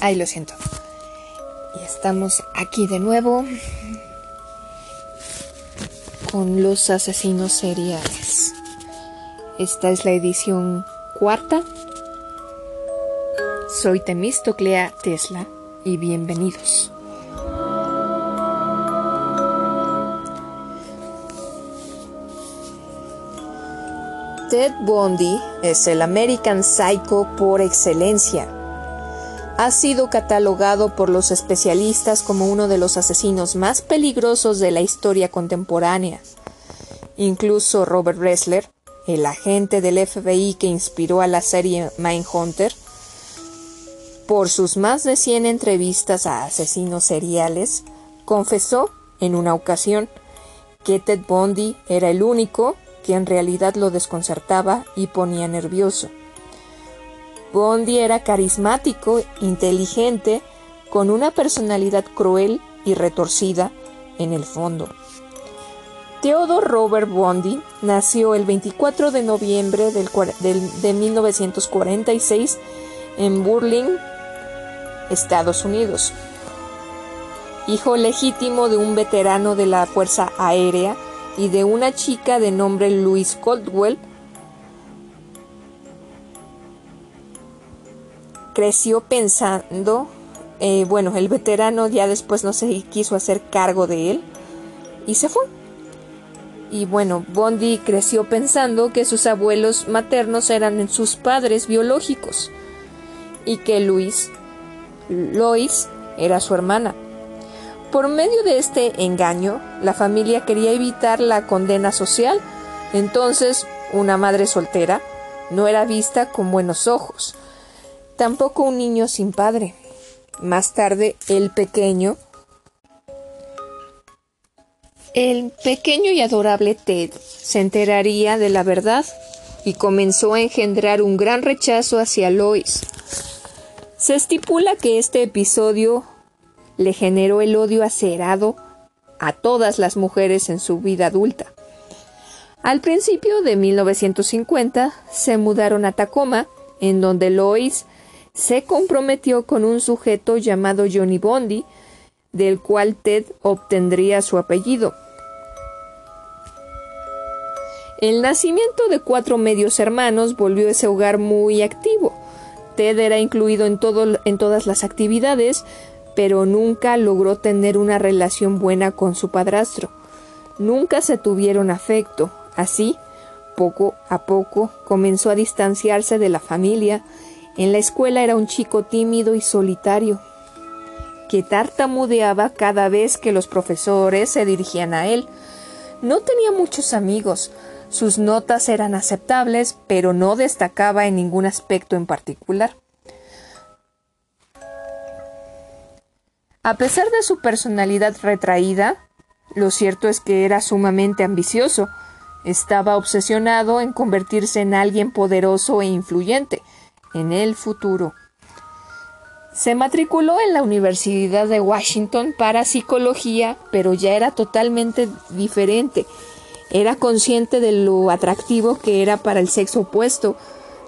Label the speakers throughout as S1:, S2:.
S1: Ay, lo siento. Y estamos aquí de nuevo con los asesinos seriales. Esta es la edición cuarta. Soy Temistoclea Tesla y bienvenidos. Ted Bundy es el American Psycho por excelencia. Ha sido catalogado por los especialistas como uno de los asesinos más peligrosos de la historia contemporánea. Incluso Robert Ressler, el agente del FBI que inspiró a la serie Mindhunter, por sus más de 100 entrevistas a asesinos seriales, confesó en una ocasión que Ted Bundy era el único que en realidad lo desconcertaba y ponía nervioso. Bondi era carismático, inteligente, con una personalidad cruel y retorcida en el fondo. Theodore Robert Bondi nació el 24 de noviembre de 1946 en Burling, Estados Unidos. Hijo legítimo de un veterano de la Fuerza Aérea y de una chica de nombre Louise Coldwell, creció pensando, eh, bueno, el veterano ya después no se quiso hacer cargo de él y se fue. Y bueno, Bondi creció pensando que sus abuelos maternos eran sus padres biológicos y que Luis, Lois, era su hermana. Por medio de este engaño, la familia quería evitar la condena social, entonces una madre soltera no era vista con buenos ojos, tampoco un niño sin padre. Más tarde, el pequeño, el pequeño y adorable Ted se enteraría de la verdad y comenzó a engendrar un gran rechazo hacia Lois. Se estipula que este episodio le generó el odio acerado a todas las mujeres en su vida adulta. Al principio de 1950 se mudaron a Tacoma, en donde Lois se comprometió con un sujeto llamado Johnny Bondi, del cual Ted obtendría su apellido. El nacimiento de cuatro medios hermanos volvió ese hogar muy activo. Ted era incluido en, en todas las actividades, pero nunca logró tener una relación buena con su padrastro. Nunca se tuvieron afecto. Así, poco a poco, comenzó a distanciarse de la familia. En la escuela era un chico tímido y solitario, que tartamudeaba cada vez que los profesores se dirigían a él. No tenía muchos amigos. Sus notas eran aceptables, pero no destacaba en ningún aspecto en particular. A pesar de su personalidad retraída, lo cierto es que era sumamente ambicioso. Estaba obsesionado en convertirse en alguien poderoso e influyente en el futuro. Se matriculó en la Universidad de Washington para psicología, pero ya era totalmente diferente. Era consciente de lo atractivo que era para el sexo opuesto.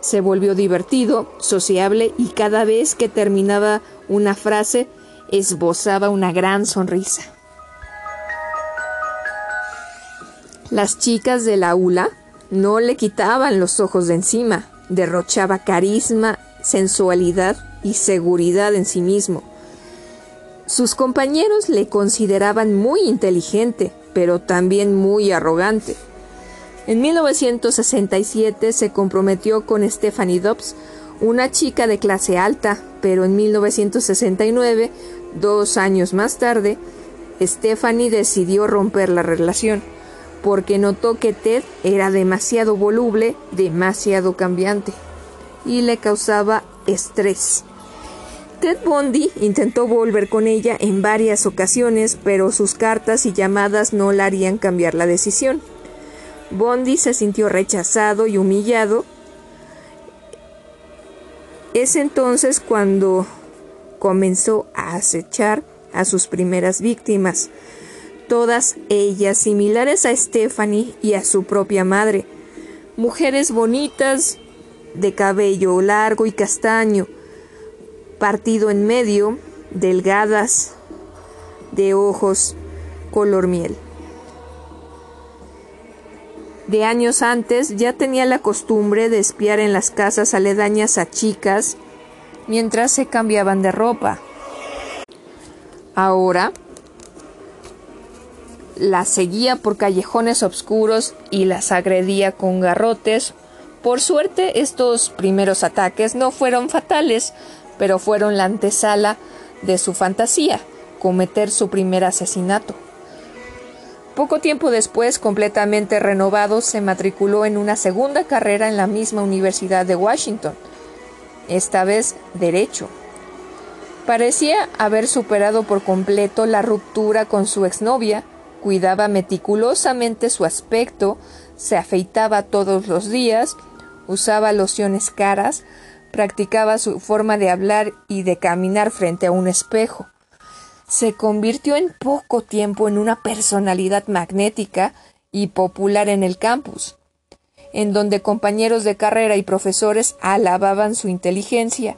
S1: Se volvió divertido, sociable y cada vez que terminaba una frase esbozaba una gran sonrisa. Las chicas de la aula no le quitaban los ojos de encima, derrochaba carisma, sensualidad y seguridad en sí mismo. Sus compañeros le consideraban muy inteligente, pero también muy arrogante. En 1967 se comprometió con Stephanie Dobbs, una chica de clase alta, pero en 1969 Dos años más tarde, Stephanie decidió romper la relación, porque notó que Ted era demasiado voluble, demasiado cambiante, y le causaba estrés. Ted Bundy intentó volver con ella en varias ocasiones, pero sus cartas y llamadas no la harían cambiar la decisión. Bondi se sintió rechazado y humillado. Es entonces cuando comenzó a acechar a sus primeras víctimas, todas ellas similares a Stephanie y a su propia madre, mujeres bonitas, de cabello largo y castaño, partido en medio, delgadas, de ojos color miel. De años antes ya tenía la costumbre de espiar en las casas aledañas a chicas mientras se cambiaban de ropa. Ahora las seguía por callejones oscuros y las agredía con garrotes. Por suerte estos primeros ataques no fueron fatales, pero fueron la antesala de su fantasía, cometer su primer asesinato. Poco tiempo después, completamente renovado, se matriculó en una segunda carrera en la misma Universidad de Washington, esta vez Derecho. Parecía haber superado por completo la ruptura con su exnovia, cuidaba meticulosamente su aspecto, se afeitaba todos los días, usaba lociones caras, practicaba su forma de hablar y de caminar frente a un espejo se convirtió en poco tiempo en una personalidad magnética y popular en el campus, en donde compañeros de carrera y profesores alababan su inteligencia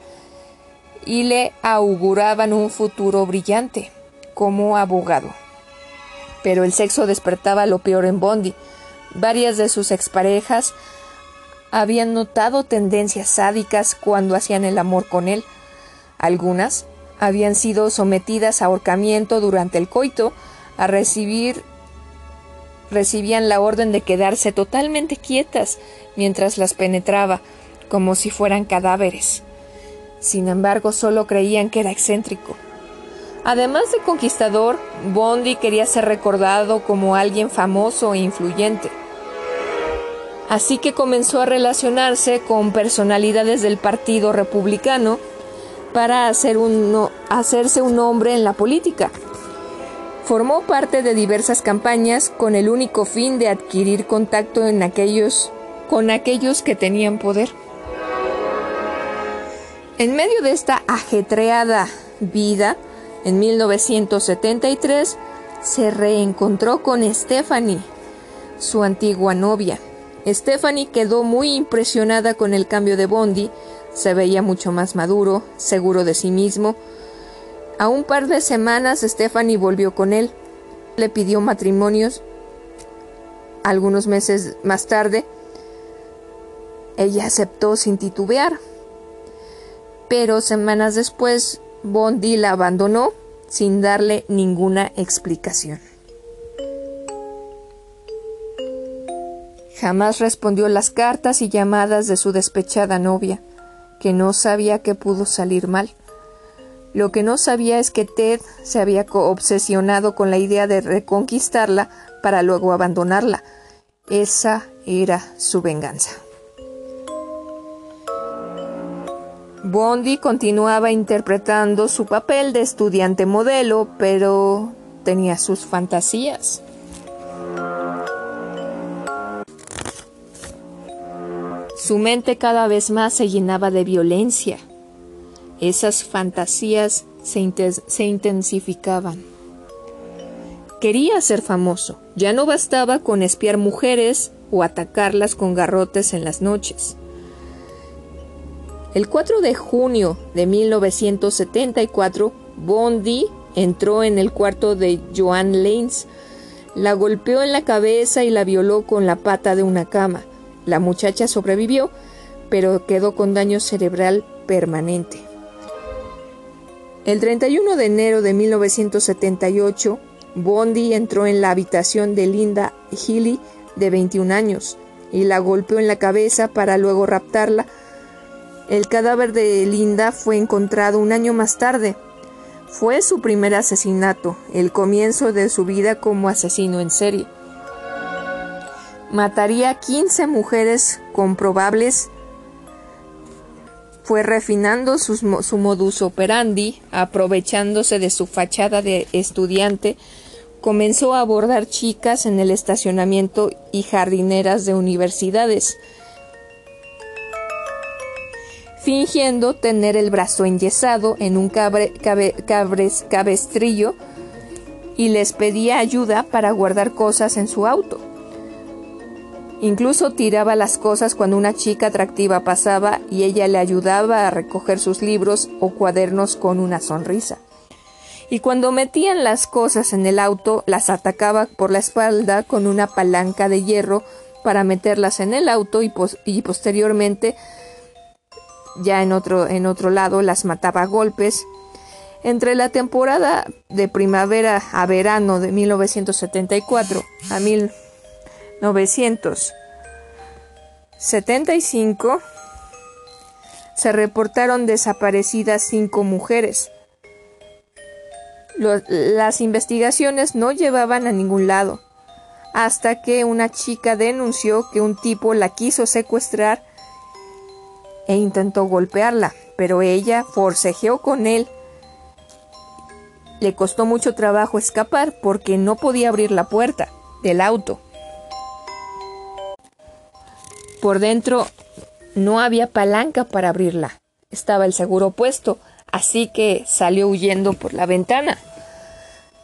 S1: y le auguraban un futuro brillante como abogado. Pero el sexo despertaba lo peor en Bondi. Varias de sus exparejas habían notado tendencias sádicas cuando hacían el amor con él. Algunas habían sido sometidas a ahorcamiento durante el coito, a recibir recibían la orden de quedarse totalmente quietas mientras las penetraba, como si fueran cadáveres. Sin embargo, solo creían que era excéntrico. Además de conquistador, Bondi quería ser recordado como alguien famoso e influyente. Así que comenzó a relacionarse con personalidades del Partido Republicano para hacer un, hacerse un nombre en la política. Formó parte de diversas campañas con el único fin de adquirir contacto aquellos, con aquellos que tenían poder. En medio de esta ajetreada vida, en 1973 se reencontró con Stephanie, su antigua novia. Stephanie quedó muy impresionada con el cambio de Bondi, se veía mucho más maduro, seguro de sí mismo. A un par de semanas Stephanie volvió con él. Le pidió matrimonios. Algunos meses más tarde, ella aceptó sin titubear. Pero semanas después, Bondi la abandonó sin darle ninguna explicación. Jamás respondió las cartas y llamadas de su despechada novia que no sabía que pudo salir mal. Lo que no sabía es que Ted se había obsesionado con la idea de reconquistarla para luego abandonarla. Esa era su venganza. Bondi continuaba interpretando su papel de estudiante modelo, pero tenía sus fantasías. Su mente cada vez más se llenaba de violencia. Esas fantasías se, intensificaban. Quería ser famoso. Ya no bastaba con espiar mujeres o atacarlas con garrotes en las noches. El 4 de junio de 1974, Bondi entró en el cuarto de Joan Lanes, la golpeó en la cabeza y la violó con la pata de una cama. La muchacha sobrevivió, pero quedó con daño cerebral permanente. El 31 de enero de 1978, Bondi entró en la habitación de Linda Healy, de 21 años, y la golpeó en la cabeza para luego raptarla. El cadáver de Linda fue encontrado un año más tarde. Fue su primer asesinato, el comienzo de su vida como asesino en serie mataría 15 mujeres comprobables. Fue refinando su modus operandi, aprovechándose de su fachada de estudiante, comenzó a abordar chicas en el estacionamiento y jardineras de universidades, fingiendo tener el brazo enyesado en un cabestrillo y les pedía ayuda para guardar cosas en su auto. Incluso tiraba las cosas cuando una chica atractiva pasaba y ella le ayudaba a recoger sus libros o cuadernos con una sonrisa. Y cuando metían las cosas en el auto, las atacaba por la espalda con una palanca de hierro para meterlas en el auto y, posteriormente ya en otro, en otro lado las mataba a golpes. Entre la temporada de primavera a verano de 1974 a 1975 se reportaron desaparecidas cinco mujeres. las investigaciones no llevaban a ningún lado hasta que una chica denunció que un tipo la quiso secuestrar e intentó golpearla, pero ella forcejeó con él. Le costó mucho trabajo escapar porque no podía abrir la puerta del auto. Por dentro no había palanca para abrirla. Estaba el seguro puesto, así que salió huyendo por la ventana.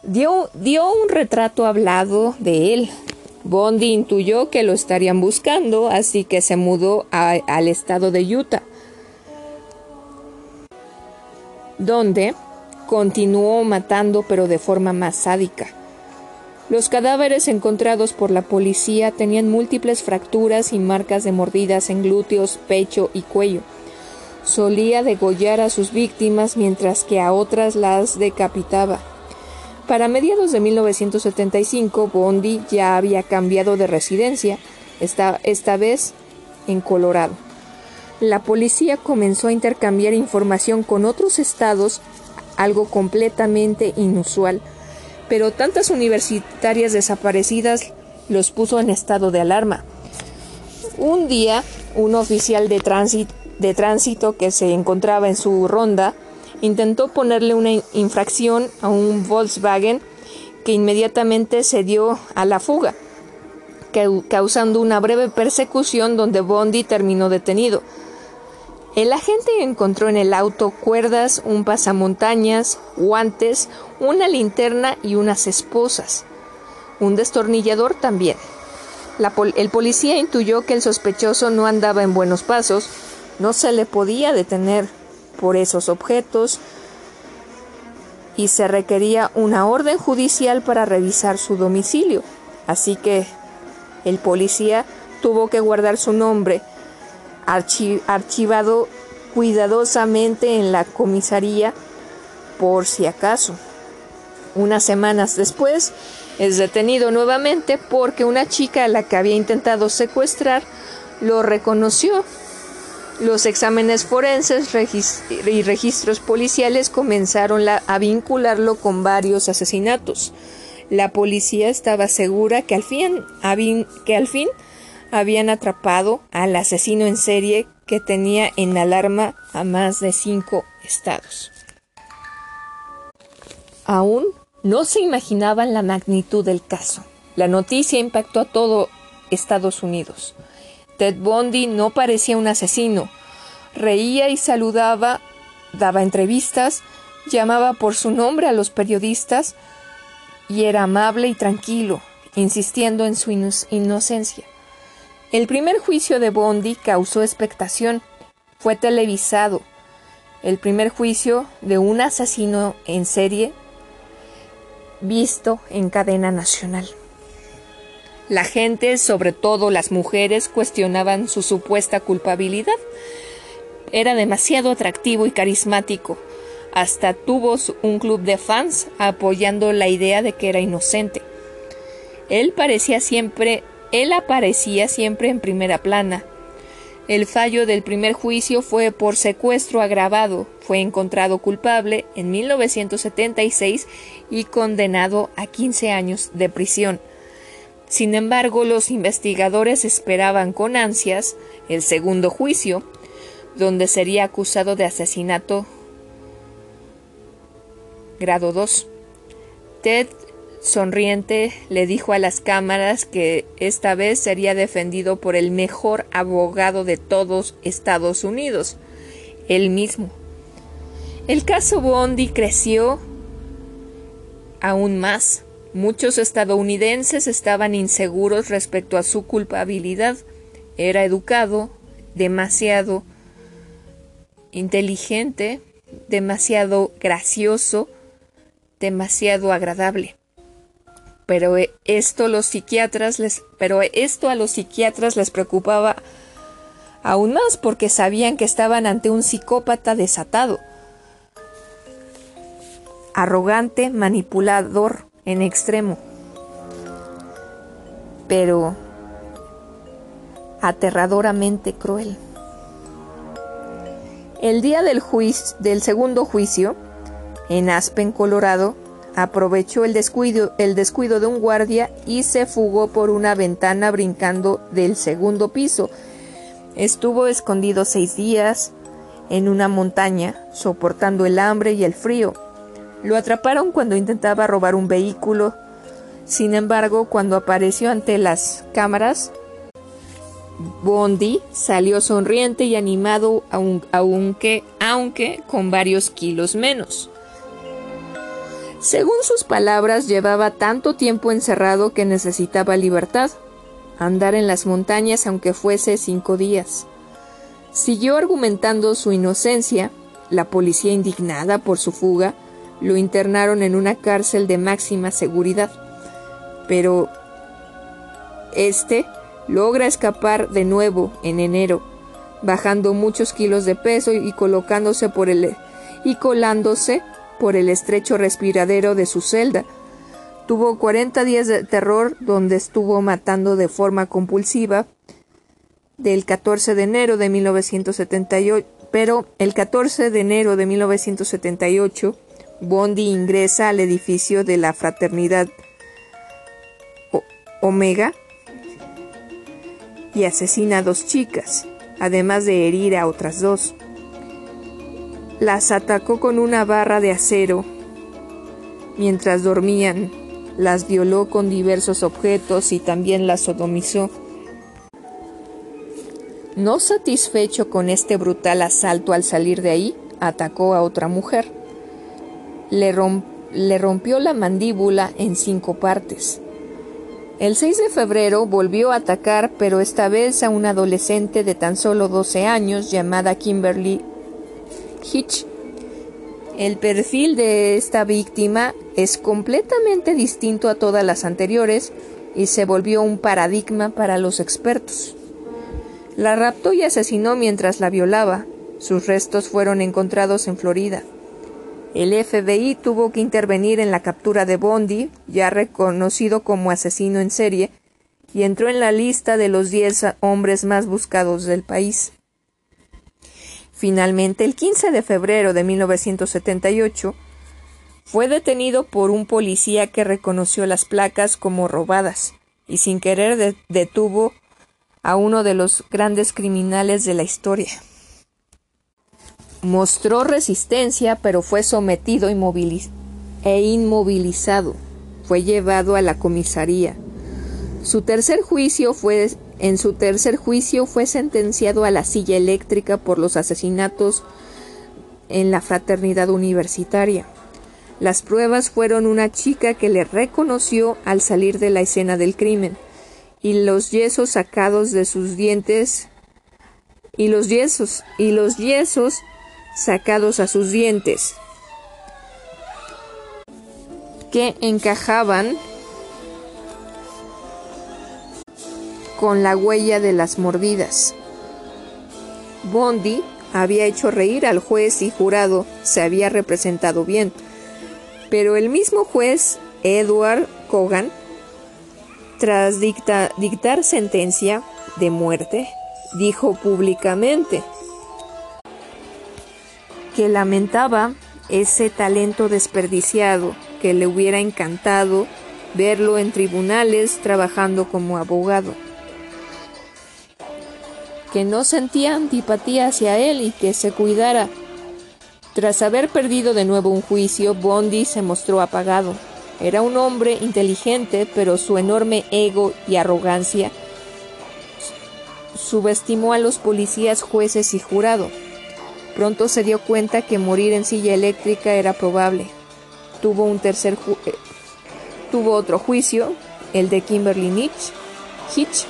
S1: Dio, un retrato hablado de él. Bondi intuyó que lo estarían buscando, así que se mudó al estado de Utah, donde continuó matando pero de forma más sádica. Los cadáveres encontrados por la policía tenían múltiples fracturas y marcas de mordidas en glúteos, pecho y cuello. Solía degollar a sus víctimas mientras que a otras las decapitaba. Para mediados de 1975, Bondi ya había cambiado de residencia, esta, esta vez en Colorado. La policía comenzó a intercambiar información con otros estados, algo completamente inusual, pero tantas universitarias desaparecidas los puso en estado de alarma. Un día, un oficial de tránsito, de tránsito que se encontraba en su ronda intentó ponerle una infracción a un Volkswagen que inmediatamente se dio a la fuga, causando una breve persecución donde Bondi terminó detenido. El agente encontró en el auto cuerdas, un pasamontañas, guantes, una linterna y unas esposas. Un destornillador también. el policía intuyó que el sospechoso no andaba en buenos pasos, no se le podía detener por esos objetos y se requería una orden judicial para revisar su domicilio. Así que el policía tuvo que guardar su nombre archivado cuidadosamente en la comisaría por si acaso. Unas semanas después es detenido nuevamente porque una chica a la que había intentado secuestrar lo reconoció los exámenes forenses y registros policiales comenzaron a vincularlo con varios asesinatos. La policía estaba segura que al, fin, habían atrapado al asesino en serie que tenía en alarma a más de cinco estados. Aún no se imaginaban la magnitud del caso. La noticia impactó a todo Estados Unidos. Ted Bundy no parecía un asesino. Reía y saludaba, daba entrevistas, llamaba por su nombre a los periodistas y era amable y tranquilo, insistiendo en su inocencia. El primer juicio de Bondi causó expectación. Fue televisado. El primer juicio de un asesino en serie visto en cadena nacional. La gente, sobre todo las mujeres, cuestionaban su supuesta culpabilidad. Era demasiado atractivo y carismático. Hasta tuvo un club de fans apoyando la idea de que era inocente. Él parecía siempre, él aparecía siempre en primera plana. El fallo del primer juicio fue por secuestro agravado. Fue encontrado culpable en 1976 y condenado a 15 años de prisión. Sin embargo, los investigadores esperaban con ansias el segundo juicio, donde sería acusado de asesinato grado 2. Ted, sonriente, le dijo a las cámaras que esta vez sería defendido por el mejor abogado de todos Estados Unidos, él mismo. El caso Bondi creció aún más Muchos estadounidenses estaban inseguros respecto a su culpabilidad. Era educado, demasiado inteligente, demasiado gracioso, demasiado agradable. Les pero esto a los psiquiatras les preocupaba aún más porque sabían que estaban ante un psicópata desatado, arrogante, manipulador en extremo, pero aterradoramente cruel. El día del, del segundo juicio, en Aspen, Colorado, aprovechó el descuido, el descuido de un guardia y se fugó por una ventana brincando del segundo piso. Estuvo escondido seis días en una montaña, soportando el hambre y el frío. Lo atraparon cuando intentaba robar un vehículo. Sin embargo, cuando apareció ante las cámaras, Bondi salió sonriente y animado, aunque, aunque con varios kilos menos. Según sus palabras, llevaba tanto tiempo encerrado que necesitaba libertad, andar en las montañas aunque fuese cinco días. Siguió argumentando su inocencia, la policía indignada por su fuga, lo internaron en una cárcel de máxima seguridad. Pero este logra escapar de nuevo en enero, bajando muchos kilos de peso y colocándose por el y colándose por el estrecho respiradero de su celda. Tuvo 40 días de terror donde estuvo matando de forma compulsiva del 14 de enero de 1978, pero el 14 de enero de 1978 Bondi ingresa al edificio de la fraternidad Omega y asesina a dos chicas, además de herir a otras dos. Las atacó con una barra de acero mientras dormían, las violó con diversos objetos y también las sodomizó. No satisfecho con este brutal asalto al salir de ahí, atacó a otra mujer. Le, rompió la mandíbula en cinco partes. El 6 de febrero volvió a atacar, pero esta vez a una adolescente de tan solo 12 años llamada Kimberly Hitch. El perfil de esta víctima es completamente distinto a todas las anteriores y se volvió un paradigma para los expertos. La raptó y asesinó mientras la violaba. Sus restos fueron encontrados en Florida. El FBI tuvo que intervenir en la captura de Bondi, ya reconocido como asesino en serie, y entró en la lista de los 10 hombres más buscados del país. Finalmente, el 15 de febrero de 1978, fue detenido por un policía que reconoció las placas como robadas y sin querer detuvo a uno de los grandes criminales de la historia. Mostró resistencia, pero fue sometido e inmovilizado. Fue llevado a la comisaría. Su tercer juicio fue en su tercer juicio fue sentenciado a la silla eléctrica por los asesinatos en la fraternidad universitaria. Las pruebas fueron una chica que le reconoció al salir de la escena del crimen y los yesos sacados de sus dientes y los yesos y los yesos sacados a sus dientes, que encajaban con la huella de las mordidas. Bondi había hecho reír al juez y jurado se había representado bien, pero el mismo juez, Edward Cogan, tras dictar sentencia de muerte, dijo públicamente que lamentaba ese talento desperdiciado, que le hubiera encantado verlo en tribunales trabajando como abogado, que no sentía antipatía hacia él y que se cuidara. Tras haber perdido de nuevo un juicio, Bondi se mostró apagado. Era un hombre inteligente, pero su enorme ego y arrogancia subestimó a los policías, jueces y jurado. Pronto se dio cuenta que morir en silla eléctrica era probable. Tuvo un tercer, eh, tuvo otro juicio, el de Kimberly Hitch,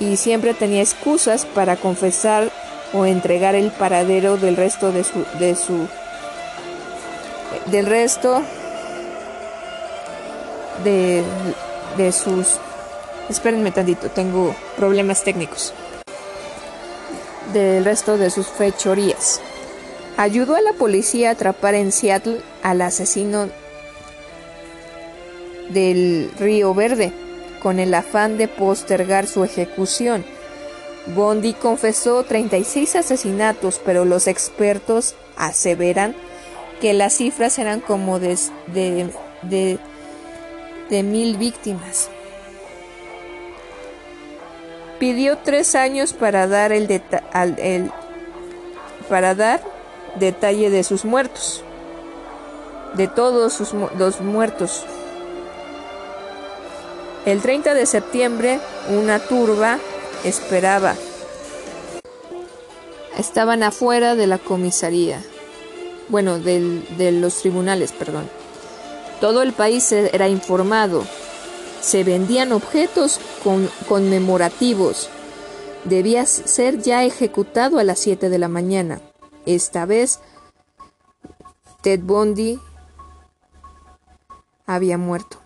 S1: y siempre tenía excusas para confesar o entregar el paradero del resto de su, de su del resto de, de sus espérenme tantito tengo problemas técnicos del resto de sus fechorías ayudó a la policía a atrapar en Seattle al asesino del Río Verde con el afán de postergar su ejecución. Bondi confesó 36 asesinatos, pero los expertos aseveran que las cifras eran como de, de, de, mil víctimas. Pidió tres años para dar el, el para dar detalle de sus muertos, de todos sus, los muertos. El 30 de septiembre, una turba esperaba. Estaban afuera de la comisaría. Bueno, de los tribunales, perdón. Todo el país era informado. Se vendían objetos conmemorativos. Debía ser ya ejecutado a las 7 de la mañana. Esta vez, Ted Bundy había muerto.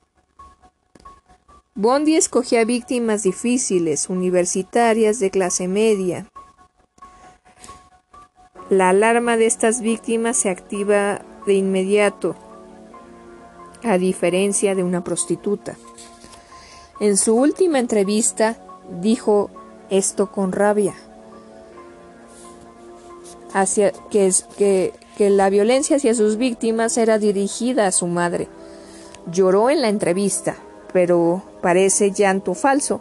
S1: Bondi escogía víctimas difíciles, universitarias de clase media. La alarma de estas víctimas se activa de inmediato, a diferencia de una prostituta. En su última entrevista dijo esto con rabia, hacia, que, que, que la violencia hacia sus víctimas era dirigida a su madre. Lloró en la entrevista, pero parece llanto falso.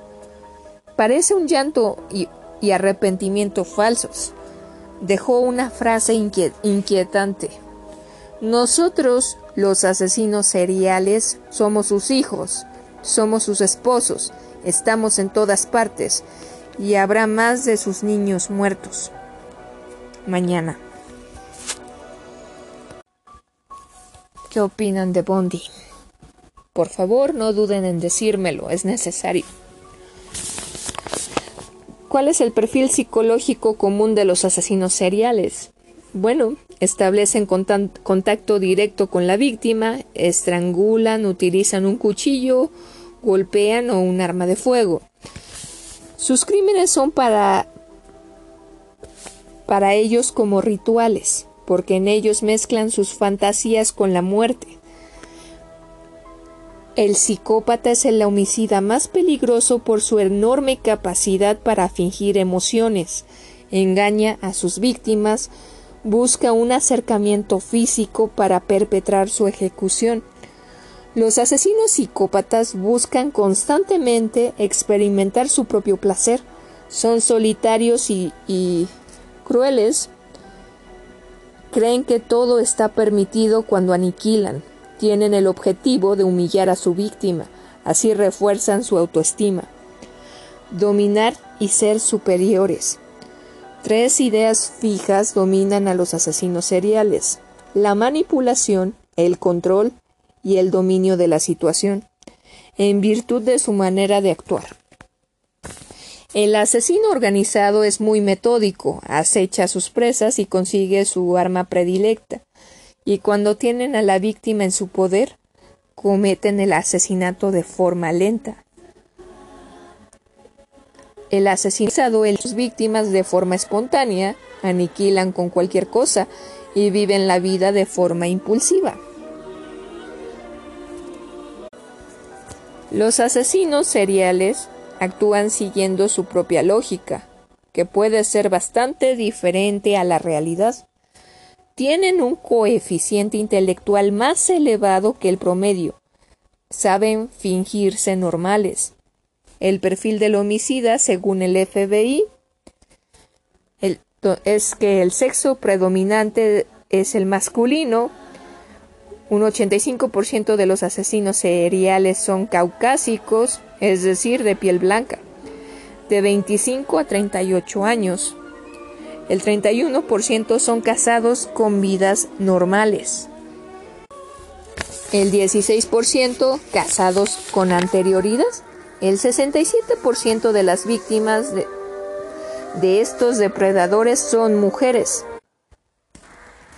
S1: Parece un llanto y, arrepentimiento falsos. Dejó una frase inquietante. Nosotros, los asesinos seriales, somos sus hijos, somos sus esposos, estamos en todas partes y habrá más de sus niños muertos. Mañana. ¿Qué opinan de Bondi? Por favor, no duden en decírmelo, es necesario. ¿Cuál es el perfil psicológico común de los asesinos seriales? Bueno, establecen contacto directo con la víctima, estrangulan, utilizan un cuchillo, golpean o un arma de fuego. Sus crímenes son para para ellos como rituales, porque en ellos mezclan sus fantasías con la muerte. El psicópata es el homicida más peligroso por su enorme capacidad para fingir emociones, engaña a sus víctimas, busca un acercamiento físico para perpetrar su ejecución. Los asesinos psicópatas buscan constantemente experimentar su propio placer, son solitarios y, crueles, creen que todo está permitido cuando aniquilan, tienen el objetivo de humillar a su víctima, así refuerzan su autoestima. Dominar y ser superiores. Tres ideas fijas dominan a los asesinos seriales. La manipulación, el control y el dominio de la situación, en virtud de su manera de actuar. El asesino organizado es muy metódico, acecha a sus presas y consigue su arma predilecta y cuando tienen a la víctima en su poder, cometen el asesinato de forma lenta. El asesinado a sus víctimas de forma espontánea, aniquilan con cualquier cosa y viven la vida de forma impulsiva. Los asesinos seriales actúan siguiendo su propia lógica, que puede ser bastante diferente a la realidad tienen un coeficiente intelectual más elevado que el promedio. Saben fingirse normales. El perfil del homicida, según el FBI, es que el sexo predominante es el masculino. Un 85% de los asesinos seriales son caucásicos, es decir, de piel blanca, de 25 a 38 años. El 31% son casados con vidas normales. el 16% casados con anterioridad. El 67% de las víctimas de, de estos depredadores son mujeres.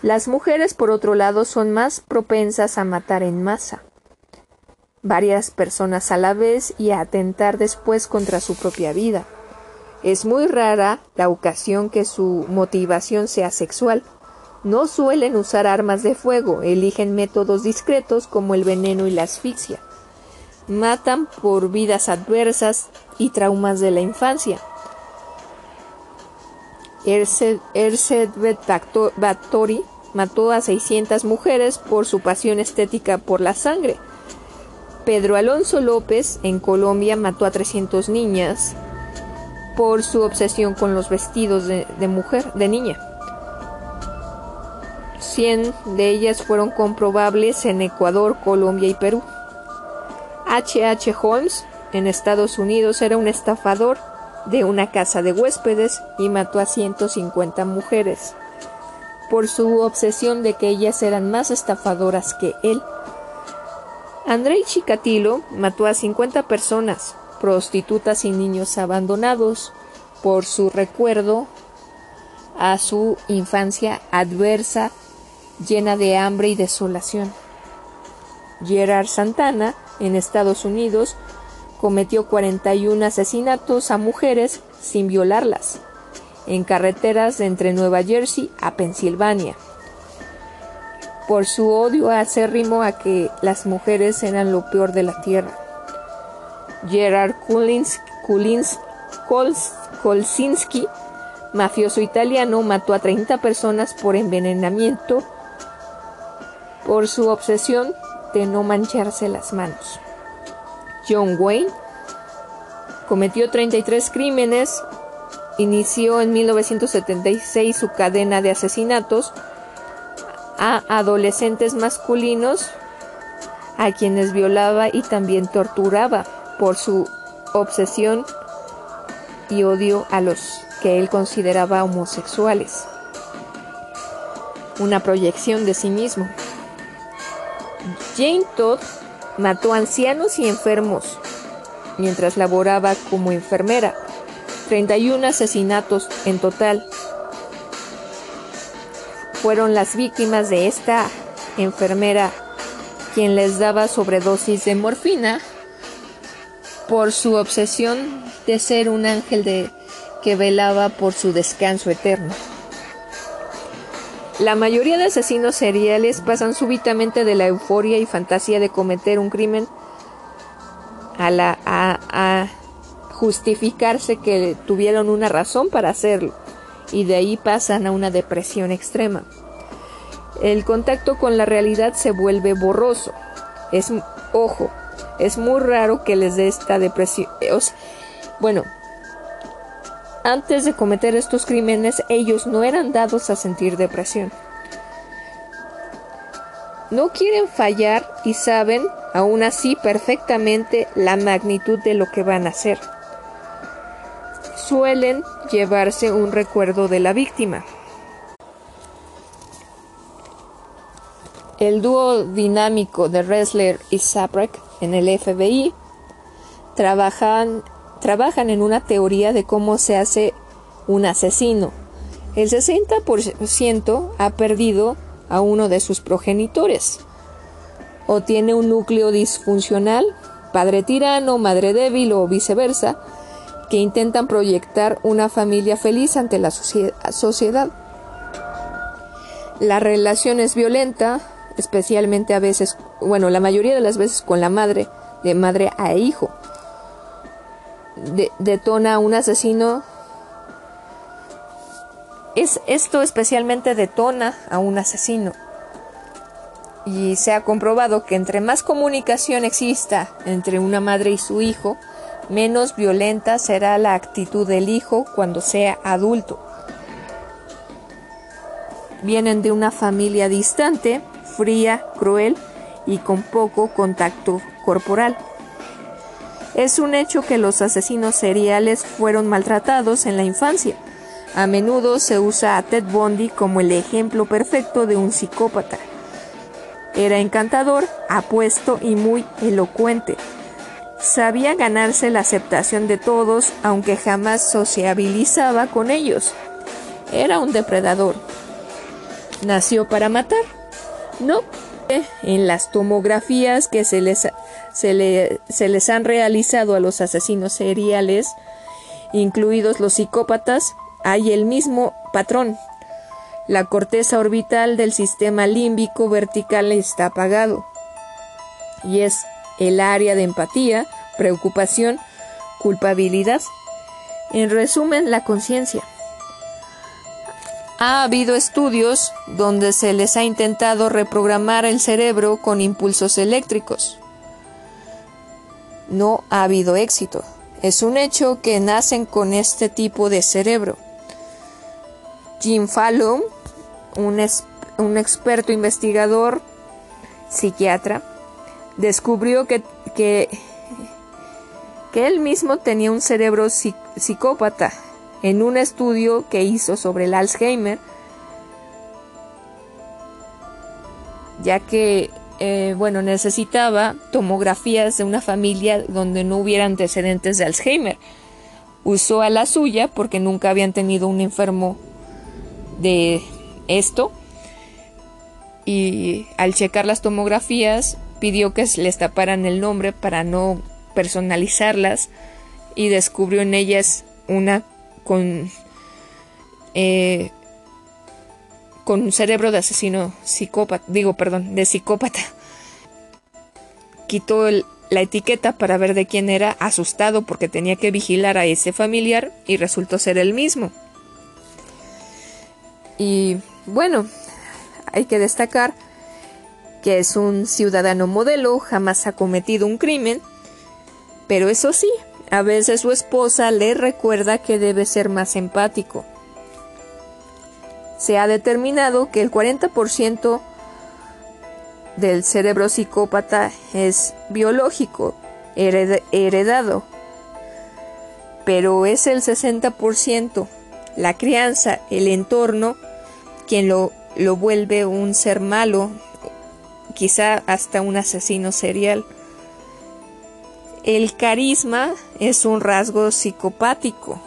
S1: Las mujeres, por otro lado, son más propensas a matar en masa, varias personas a la vez y a atentar después contra su propia vida. Es muy rara la ocasión que su motivación sea sexual. No suelen usar armas de fuego, eligen métodos discretos como el veneno y la asfixia. Matan por vidas adversas y traumas de la infancia. Erzsébet Báthory mató a 600 mujeres por su pasión estética por la sangre. Pedro Alonso López en Colombia mató a 300 niñas por su obsesión con los vestidos de, mujer, de niña. 100 de ellas fueron comprobables en Ecuador, Colombia y Perú. H. H. Holmes en Estados Unidos era un estafador de una casa de huéspedes y mató a 150 mujeres por su obsesión de que ellas eran más estafadoras que él. Andrei Chikatilo mató a 50 personas prostitutas y niños abandonados por su recuerdo a su infancia adversa, llena de hambre y desolación. Gerard Santana, en Estados Unidos, cometió 41 asesinatos a mujeres sin violarlas, en carreteras entre Nueva Jersey a Pensilvania, por su odio acérrimo a que las mujeres eran lo peor de la tierra. Gerard Kolsinski, mafioso italiano, mató a 30 personas por envenenamiento por su obsesión de no mancharse las manos. John Wayne cometió 33 crímenes, inició en 1976 su cadena de asesinatos a adolescentes masculinos a quienes violaba y también torturaba por su obsesión y odio a los que él consideraba homosexuales. Una proyección de sí mismo. Jane Todd mató ancianos y enfermos mientras laboraba como enfermera. 31 asesinatos en total fueron las víctimas de esta enfermera quien les daba sobredosis de morfina por su obsesión de ser un ángel de, que velaba por su descanso eterno. La mayoría de asesinos seriales pasan súbitamente de la euforia y fantasía de cometer un crimen a, la, a justificarse que tuvieron una razón para hacerlo y de ahí pasan a una depresión extrema. El contacto con la realidad se vuelve borroso. Es, ojo, es muy raro que les dé esta depresión. Bueno, antes de cometer estos crímenes, ellos no eran dados a sentir depresión. No quieren fallar y saben, aún así, perfectamente la magnitud de lo que van a hacer. Suelen llevarse un recuerdo de la víctima. El dúo dinámico de Ressler y Saprek en el FBI trabajan, trabajan en una teoría de cómo se hace un asesino. El 60% ha perdido a uno de sus progenitores o tiene un núcleo disfuncional, padre tirano, madre débil o viceversa, que intentan proyectar una familia feliz ante la sociedad. La relación es violenta, especialmente a veces, bueno, la mayoría de las veces con la madre, de madre a hijo. Detona un asesino. Es, esto especialmente detona a un asesino. Y se ha comprobado que entre más comunicación exista entre una madre y su hijo, menos violenta será la actitud del hijo cuando sea adulto. Vienen de una familia distante, fría, cruel y con poco contacto corporal. Es un hecho que los asesinos seriales fueron maltratados en la infancia. A menudo se usa a Ted Bundy como el ejemplo perfecto de un psicópata. Era encantador, apuesto y muy elocuente. Sabía ganarse la aceptación de todos, aunque jamás sociabilizaba con ellos. Era un depredador. ¿Nació para matar? No. En las tomografías que se les, se, se les han realizado a los asesinos seriales, incluidos los psicópatas, hay el mismo patrón. La corteza orbital del sistema límbico vertical está apagado y es el área de empatía, preocupación, culpabilidad. En resumen, la conciencia. Ha habido estudios donde se les ha intentado reprogramar el cerebro con impulsos eléctricos. No ha habido éxito. Es un hecho que nacen con este tipo de cerebro. Jim Fallon, un, un experto investigador psiquiatra, descubrió que, que, él mismo tenía un cerebro psicópata en un estudio que hizo sobre el Alzheimer, ya que eh, bueno, necesitaba tomografías de una familia donde no hubiera antecedentes de Alzheimer. Usó a la suya porque nunca habían tenido un enfermo de esto. Y al checar las tomografías pidió que les taparan el nombre para no personalizarlas y descubrió en ellas una con eh, con un cerebro de asesino psicópata, digo, perdón, de psicópata. Quitó la etiqueta para ver de quién era, asustado porque tenía que vigilar a ese familiar y resultó ser el mismo. Y bueno, hay que destacar que es un ciudadano modelo, jamás ha cometido un crimen, pero eso sí, a veces su esposa le recuerda que debe ser más empático se ha determinado que el 40% del cerebro psicópata es biológico, heredado, pero es el 60% la crianza, el entorno, quien lo, lo vuelve un ser malo, quizá hasta un asesino serial. El carisma es un rasgo psicopático,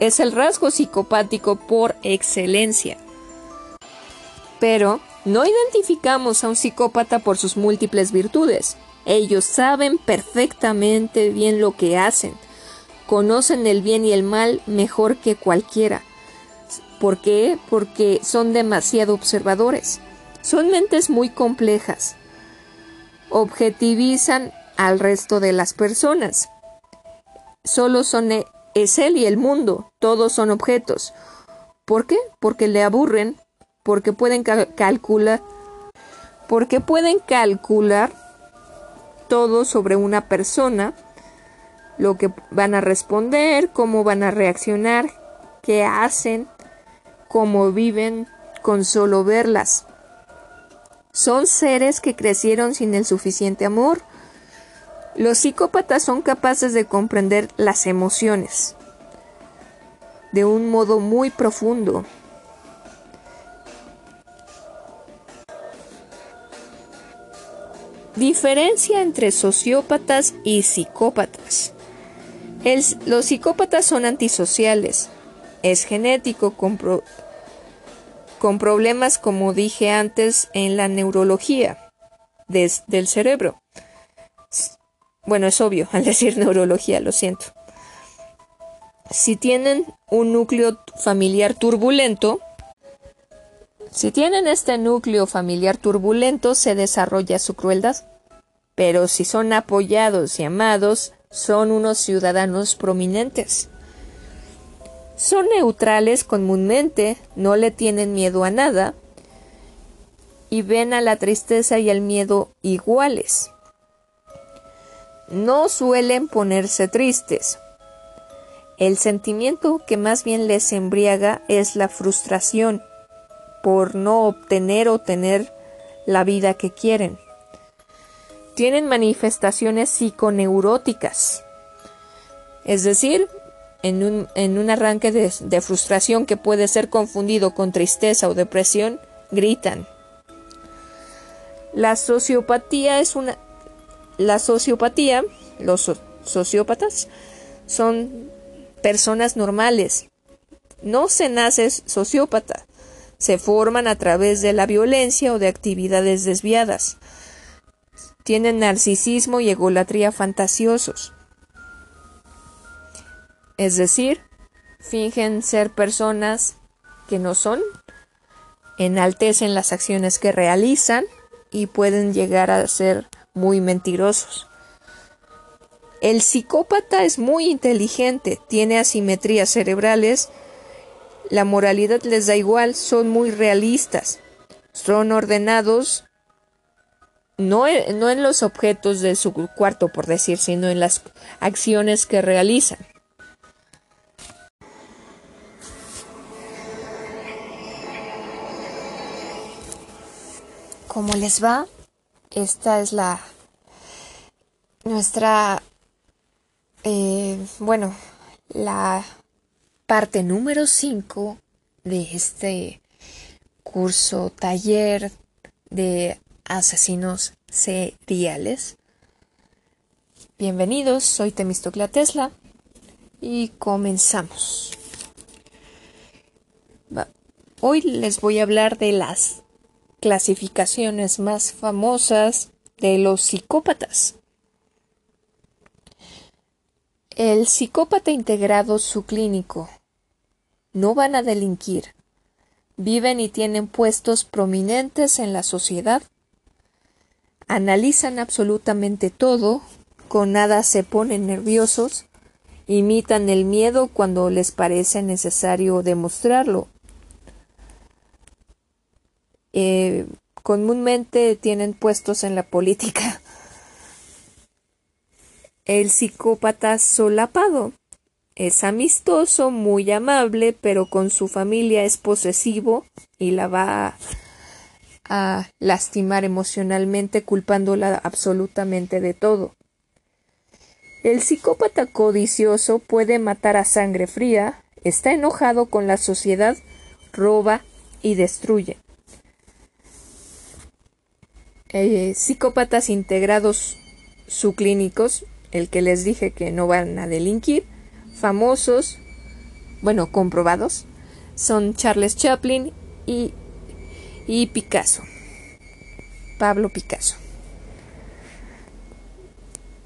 S1: es el rasgo psicopático por excelencia. Pero no identificamos a un psicópata por sus múltiples virtudes. Ellos saben perfectamente bien lo que hacen. Conocen el bien y el mal mejor que cualquiera. ¿Por qué? Porque son demasiado observadores. Son mentes muy complejas. Objetivizan al resto de las personas. Solo son e, es él y el mundo. Todos son objetos. ¿Por qué? Porque le aburren, porque pueden calcular porque pueden calcular todo sobre una persona, lo que van a responder, cómo van a reaccionar, qué hacen, cómo viven con solo verlas. Son seres que crecieron sin el suficiente amor. Los psicópatas son capaces de comprender las emociones de un modo muy profundo, Diferencia entre sociópatas y psicópatas. los psicópatas son antisociales. Es genético con, problemas, como dije antes, en la neurología del cerebro. Bueno, es obvio al decir neurología, lo siento. Si tienen un núcleo familiar turbulento, si tienen este núcleo familiar turbulento, se desarrolla su crueldad. Pero si son apoyados y amados, son unos ciudadanos prominentes. Son neutrales comúnmente, no le tienen miedo a nada y ven a la tristeza y al miedo iguales. No suelen ponerse tristes. El sentimiento que más bien les embriaga es la frustración por no obtener o tener la vida que quieren. Tienen manifestaciones psiconeuróticas, es decir, en un, en un arranque de, frustración que puede ser confundido con tristeza o depresión, gritan. La sociopatía es una la sociopatía, los sociópatas son personas normales. No se nace sociópata, se forman a través de la violencia o de actividades desviadas. Tienen narcisismo y egolatría fantasiosos. Es decir, fingen ser personas que no son, enaltecen las acciones que realizan y pueden llegar a ser muy mentirosos. El psicópata es muy inteligente, tiene asimetrías cerebrales, la moralidad les da igual, son muy realistas, son ordenados no, no en los objetos de su cuarto, por decir, sino en las acciones que realizan. ¿Cómo les va? Esta es la nuestra eh, bueno la parte número 5 de este curso taller de asesinos seriales. Bienvenidos, soy Temistocla Tesla y comenzamos. Hoy les voy a hablar de las clasificaciones más famosas de los psicópatas. El psicópata integrado subclínico. No van a delinquir, viven y tienen puestos prominentes en la sociedad, analizan absolutamente todo, con nada se ponen nerviosos, imitan el miedo cuando les parece necesario demostrarlo, eh, comúnmente tienen puestos en la política. El psicópata solapado es amistoso, muy amable, pero con su familia es posesivo y la va a lastimar emocionalmente culpándola absolutamente de todo. El psicópata codicioso puede matar a sangre fría, está enojado con la sociedad, roba y destruye. Eh, psicópatas integrados subclínicos, el que les dije que no van a delinquir, famosos, bueno, comprobados, son Charles Chaplin y, y Picasso, Pablo Picasso.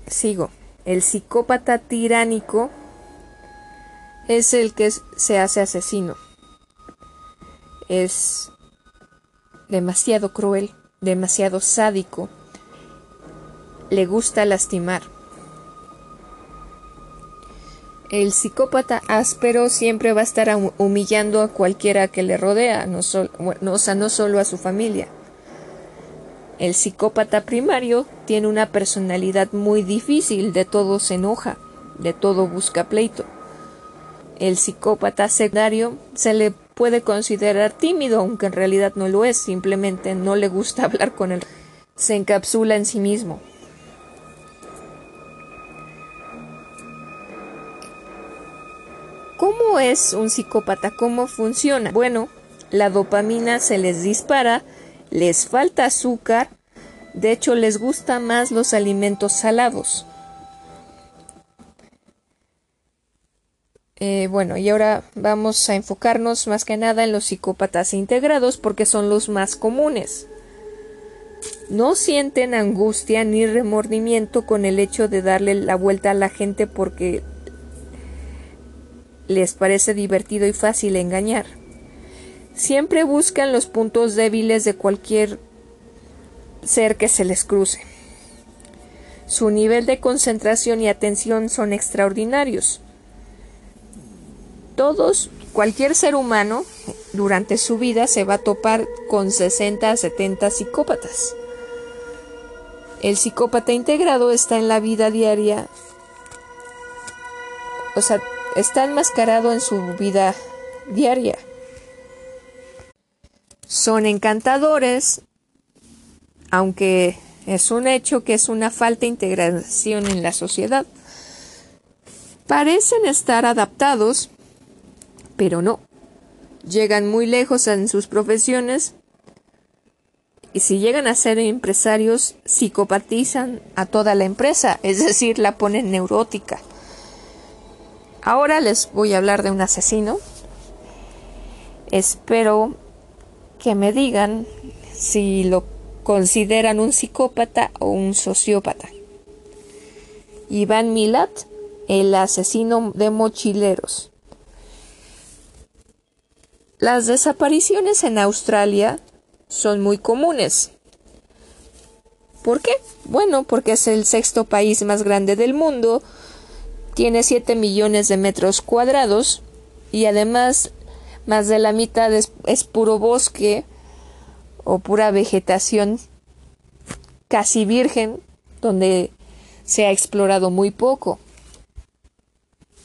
S1: Sigo. El psicópata tiránico es el que se hace asesino. Es demasiado cruel demasiado sádico, le gusta lastimar. El psicópata áspero siempre va a estar humillando a cualquiera que le rodea, no, o sea, no solo a su familia. El psicópata primario tiene una personalidad muy difícil, de todo se enoja, de todo busca pleito. El psicópata secundario se le puede considerar tímido, aunque en realidad no lo es, simplemente no le gusta hablar con él. Se encapsula en sí mismo. ¿Cómo es un psicópata? ¿Cómo funciona? Bueno, la dopamina se les dispara, les falta azúcar, de hecho les gustan más los alimentos salados. Eh, bueno, y ahora vamos a enfocarnos más que nada en los psicópatas integrados porque son los más comunes. No sienten angustia ni remordimiento con el hecho de darle la vuelta a la gente porque les parece divertido y fácil engañar. Siempre buscan los puntos débiles de cualquier ser que se les cruce. Su nivel de concentración y atención son extraordinarios todos, cualquier ser humano durante su vida se va a topar con 60 a 70 psicópatas. El psicópata integrado está en la vida diaria, o sea, está enmascarado en su vida diaria. Son encantadores, aunque es un hecho que es una falta de integración en la sociedad. Parecen estar adaptados pero no. Llegan muy lejos en sus profesiones y si llegan a ser empresarios, psicopatizan a toda la empresa, es decir, la ponen neurótica. Ahora les voy a hablar de un asesino. Espero que me digan si lo consideran un psicópata o un sociópata. Iván Milat, el asesino de mochileros. Las desapariciones en Australia son muy comunes. ¿Por qué? Bueno, porque es el sexto país más grande del mundo, tiene 7 millones de metros cuadrados y además más de la mitad es, es puro bosque o pura vegetación casi virgen donde se ha explorado muy poco.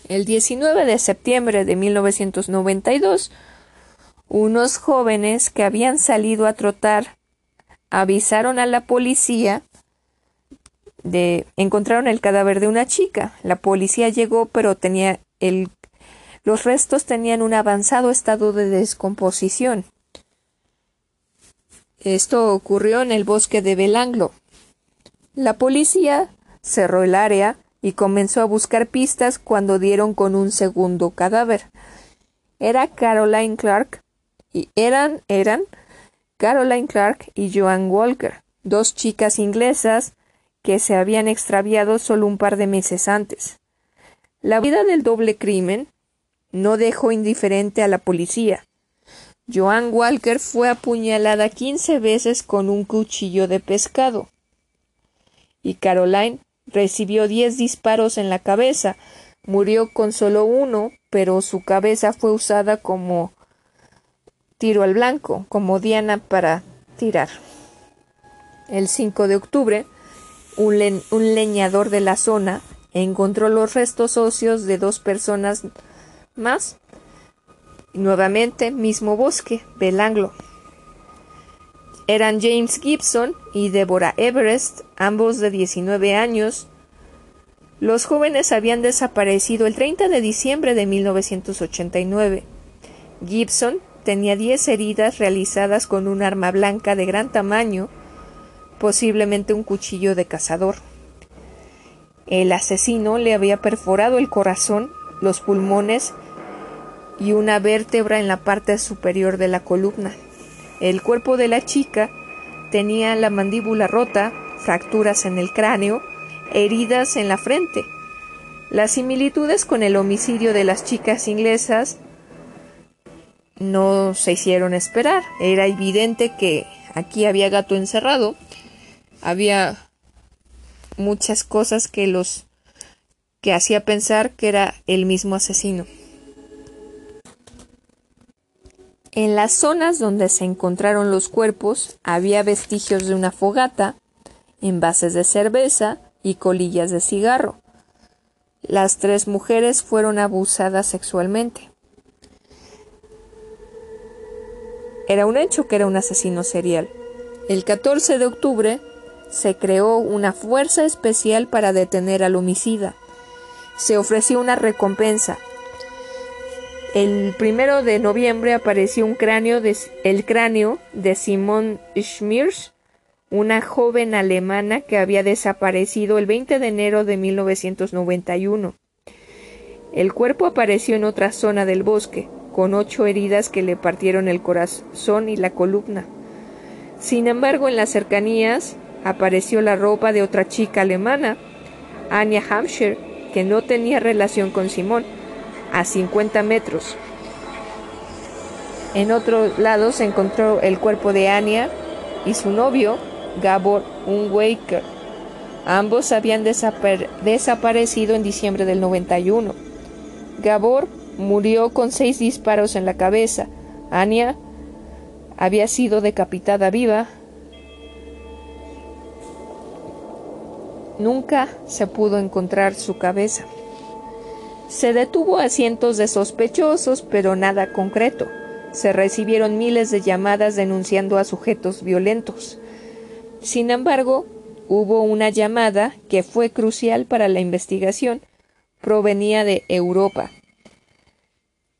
S1: El 19 de septiembre de 1992, unos jóvenes que habían salido a trotar avisaron a la policía encontraron el cadáver de una chica. La policía llegó, pero tenía el los restos tenían un avanzado estado de descomposición. Esto ocurrió en el bosque de Belanglo. La policía cerró el área y comenzó a buscar pistas cuando dieron con un segundo cadáver. Era Caroline Clark, y eran, eran Caroline Clark y Joan Walker, dos chicas inglesas que se habían extraviado solo un par de meses antes. La vida del doble crimen no dejó indiferente a la policía. Joan Walker fue apuñalada quince veces con un cuchillo de pescado. Y Caroline recibió diez disparos en la cabeza. Murió con solo uno, pero su cabeza fue usada como tiro al blanco, como diana para tirar. El 5 de octubre, un, leñador de la zona encontró los restos óseos de dos personas más. Nuevamente, mismo bosque, Belanglo. Eran James Gibson y Deborah Everest, ambos de 19 años. Los jóvenes habían desaparecido el 30 de diciembre de 1989. Gibson tenía diez heridas realizadas con un arma blanca de gran tamaño, posiblemente un cuchillo de cazador. El asesino le había perforado el corazón, los pulmones y una vértebra en la parte superior de la columna. El cuerpo de la chica tenía la mandíbula rota, fracturas en el cráneo, heridas en la frente. Las similitudes con el homicidio de las chicas inglesas no se hicieron esperar. Era evidente que aquí había gato encerrado. Había muchas cosas que los que hacía pensar que era el mismo asesino. En las zonas donde se encontraron los cuerpos había vestigios de una fogata, envases de cerveza y colillas de cigarro. Las tres mujeres fueron abusadas sexualmente. Era un hecho que era un asesino serial. El 14 de octubre se creó una fuerza especial para detener al homicida. Se ofreció una recompensa. El primero de noviembre apareció un cráneo de, el cráneo de Simone Schmirsch, una joven alemana que había desaparecido el 20 de enero de 1991. El cuerpo apareció en otra zona del bosque con ocho heridas que le partieron el corazón y la columna. Sin embargo, en las cercanías apareció la ropa de otra chica alemana, Anya Hampshire, que no tenía relación con Simón, a 50 metros. En otro lado se encontró el cuerpo de Anya y su novio, Gabor Unwaker. Ambos habían desaparecido en diciembre del 91. Gabor murió con seis disparos en la cabeza. Anya había sido decapitada viva. Nunca se pudo encontrar su cabeza. Se detuvo a cientos de sospechosos, pero nada concreto. Se recibieron miles de llamadas denunciando a sujetos violentos. Sin embargo, hubo una llamada que fue crucial para la investigación. Provenía de Europa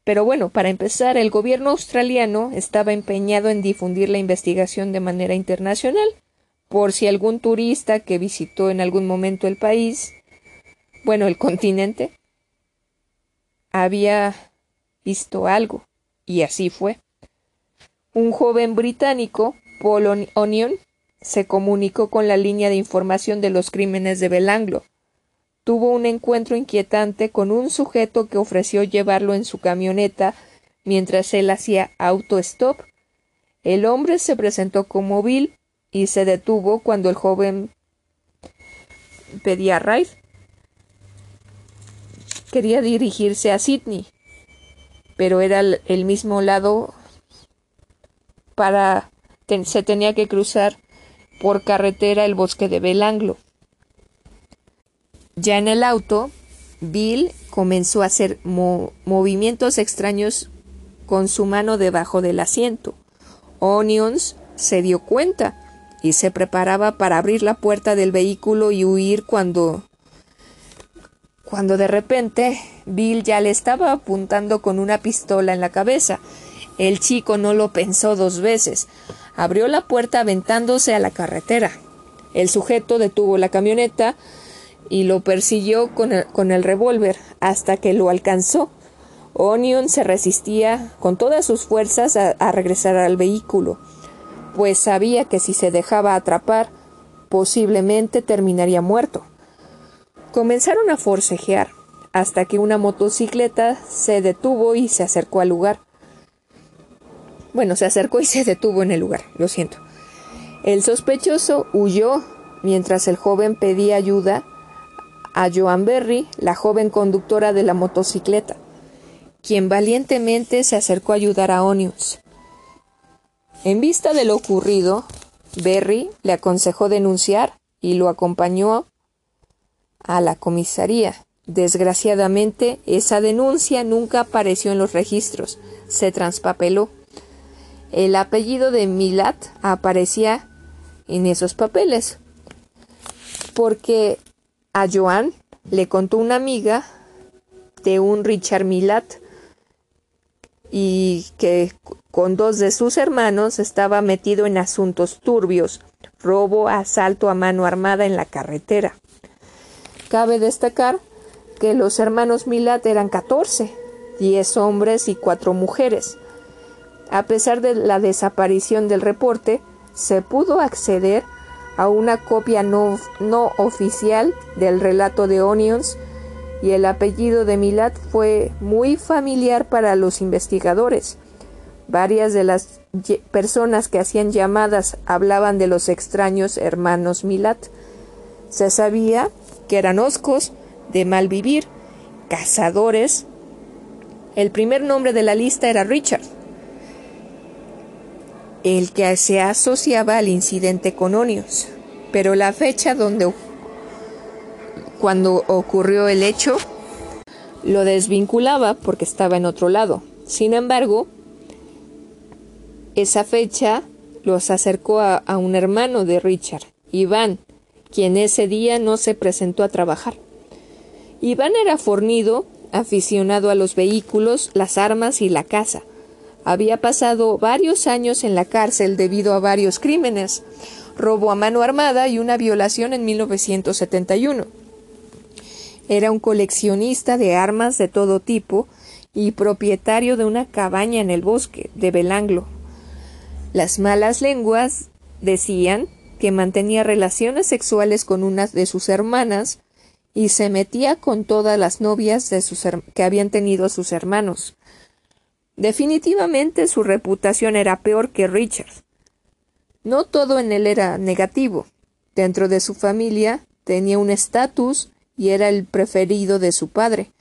S1: Pero bueno, para empezar, el gobierno australiano estaba empeñado en difundir la investigación de manera internacional, por si algún turista que visitó en algún momento el país, bueno, el continente, había visto algo. Y así fue. Un joven británico, Paul Onion, se comunicó con la línea de información de los crímenes de Belanglo. Tuvo un encuentro inquietante con un sujeto que ofreció llevarlo en su camioneta mientras él hacía auto-stop. El hombre se presentó como Bill y se detuvo cuando el joven pedía ride. Quería dirigirse a Sydney, pero era el mismo lado para se tenía que cruzar por carretera el bosque de Belanglo. Ya en el auto, Bill comenzó a hacer movimientos extraños con su mano debajo del asiento. Onions se dio cuenta y se preparaba para abrir la puerta del vehículo y huir cuando cuando de repente Bill ya le estaba apuntando con una pistola en la cabeza. El chico no lo pensó dos veces. Abrió la puerta aventándose a la carretera. El sujeto detuvo la camioneta y lo persiguió con el, con el revólver hasta que lo alcanzó. Onion se resistía con todas sus fuerzas a regresar al vehículo, pues sabía que si se dejaba atrapar, posiblemente terminaría muerto. Comenzaron a forcejear hasta que una motocicleta se detuvo y se acercó al lugar. Bueno, se acercó y se detuvo en el lugar, lo siento. El sospechoso huyó mientras el joven pedía ayuda a Joan Berry, la joven conductora de la motocicleta, quien valientemente se acercó a ayudar a Onions. En vista de lo ocurrido, Berry le aconsejó denunciar y lo acompañó a la comisaría. Desgraciadamente, esa denuncia nunca apareció en los registros, se transpapeló. El apellido de Milat aparecía en esos papeles, porque a Joan le contó una amiga de un Richard Milat y que con dos de sus hermanos estaba metido en asuntos turbios, robo, asalto a mano armada en la carretera. Cabe destacar que los hermanos Milat eran 14, 10 hombres y 4 mujeres. A pesar de la desaparición del reporte, se pudo acceder a una copia no, no, oficial del relato de Onions y el apellido de Milat fue muy familiar para los investigadores. Varias de las personas que hacían llamadas hablaban de los extraños hermanos Milat. Se sabía que eran oscos, de mal vivir, cazadores. El primer nombre de la lista era Richard, el que se asociaba al incidente con Onios, pero la fecha donde cuando ocurrió el hecho lo desvinculaba porque estaba en otro lado. Sin embargo, esa fecha los acercó a, un hermano de Richard, Iván, quien ese día no se presentó a trabajar. Iván era fornido, aficionado a los vehículos, las armas y la caza. Había pasado varios años en la cárcel debido a varios crímenes, robo a mano armada y una violación en 1971. Era un coleccionista de armas de todo tipo y propietario de una cabaña en el bosque de Belanglo. Las malas lenguas decían que mantenía relaciones sexuales con una de sus hermanas y se metía con todas las novias de sus que habían tenido sus hermanos. Definitivamente su reputación era peor que Richard. No todo en él era negativo. Dentro de su familia tenía un estatus y era el preferido de su padre.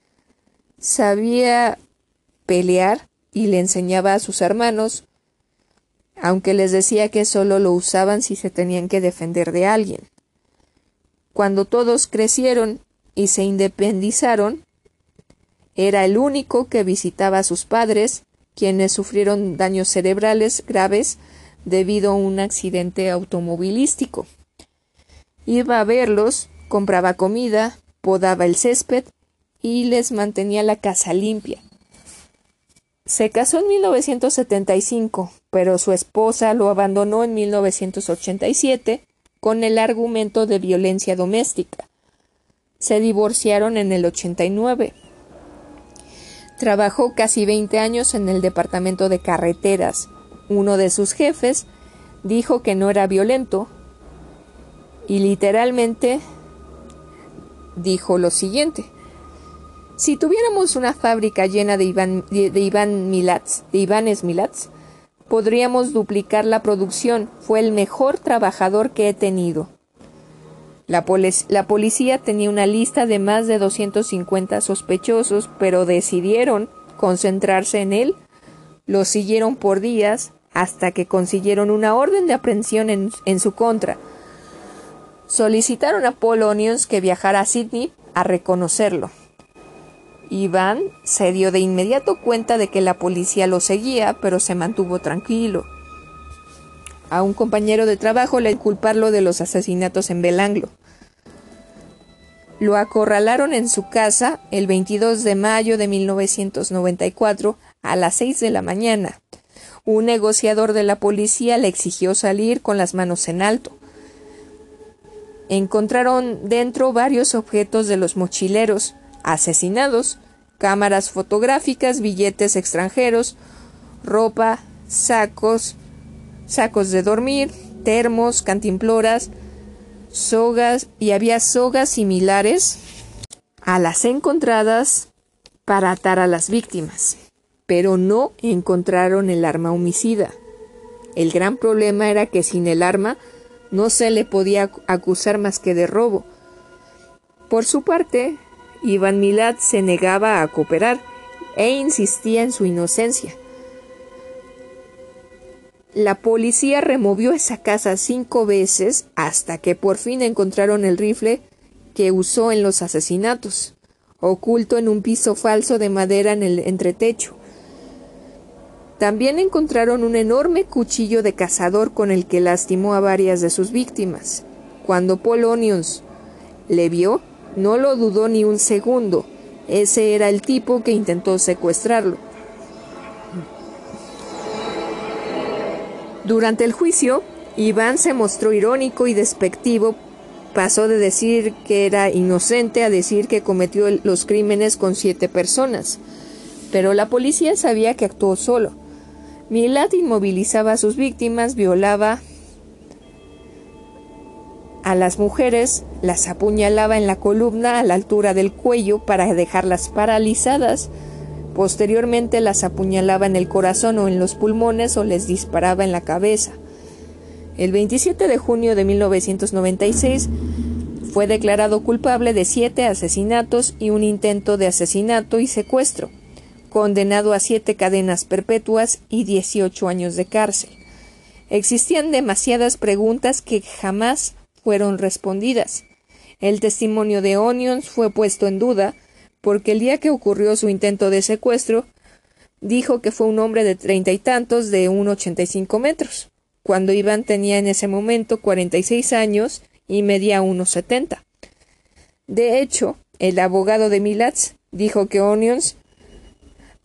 S1: Sabía pelear y le enseñaba a sus hermanos aunque les decía que solo lo usaban si se tenían que defender de alguien. Cuando todos crecieron y se independizaron, era el único que visitaba a sus padres, quienes sufrieron daños cerebrales graves debido a un accidente automovilístico. Iba a verlos, compraba comida, podaba el césped y les mantenía la casa limpia. Se casó en 1975, pero su esposa lo abandonó en 1987 con el argumento de violencia doméstica. Se divorciaron en el 89. Trabajó casi 20 años en el departamento de carreteras. Uno de sus jefes dijo que no era violento y literalmente dijo lo siguiente. Si tuviéramos una fábrica llena de, Iván, de, Iván de Ivanes Milats, podríamos duplicar la producción. Fue el mejor trabajador que he tenido. La, policía tenía una lista de más de 250 sospechosos, pero decidieron concentrarse en él. Lo siguieron por días hasta que consiguieron una orden de aprehensión en, su contra. Solicitaron a Paul que viajara a Sydney a reconocerlo. Iván se dio de inmediato cuenta de que la policía lo seguía, pero se mantuvo tranquilo. A un compañero de trabajo le culparlo de los asesinatos en Belanglo. Lo acorralaron en su casa el 22 de mayo de 1994 a las 6 de la mañana. Un negociador de la policía le exigió salir con las manos en alto. Encontraron dentro varios objetos de los mochileros asesinados, cámaras fotográficas, billetes extranjeros, ropa, sacos, sacos de dormir, termos, cantimploras, sogas y había sogas similares a las encontradas para atar a las víctimas, pero no encontraron el arma homicida. El gran problema era que sin el arma no se le podía acusar más que de robo. Por su parte, Iván Milad se negaba a cooperar e insistía en su inocencia. La policía removió esa casa cinco veces hasta que por fin encontraron el rifle que usó en los asesinatos, oculto en un piso falso de madera en el entretecho. También encontraron un enorme cuchillo de cazador con el que lastimó a varias de sus víctimas. Cuando Polonius le vio, no lo dudó ni un segundo. Ese era el tipo que intentó secuestrarlo. Durante el juicio, Iván se mostró irónico y despectivo. Pasó de decir que era inocente a decir que cometió los crímenes con siete personas. Pero la policía sabía que actuó solo. Milad inmovilizaba a sus víctimas, violaba a las mujeres las apuñalaba en la columna a la altura del cuello para dejarlas paralizadas. Posteriormente las apuñalaba en el corazón o en los pulmones o les disparaba en la cabeza. El 27 de junio de 1996 fue declarado culpable de siete asesinatos y un intento de asesinato y secuestro, condenado a siete cadenas perpetuas y 18 años de cárcel. Existían demasiadas preguntas que jamás fueron respondidas. El testimonio de Onions fue puesto en duda porque el día que ocurrió su intento de secuestro dijo que fue un hombre de treinta y tantos de un ochenta y cinco metros, cuando Iván tenía en ese momento cuarenta y seis años y medía unos setenta. De hecho, el abogado de Milatz dijo que Onions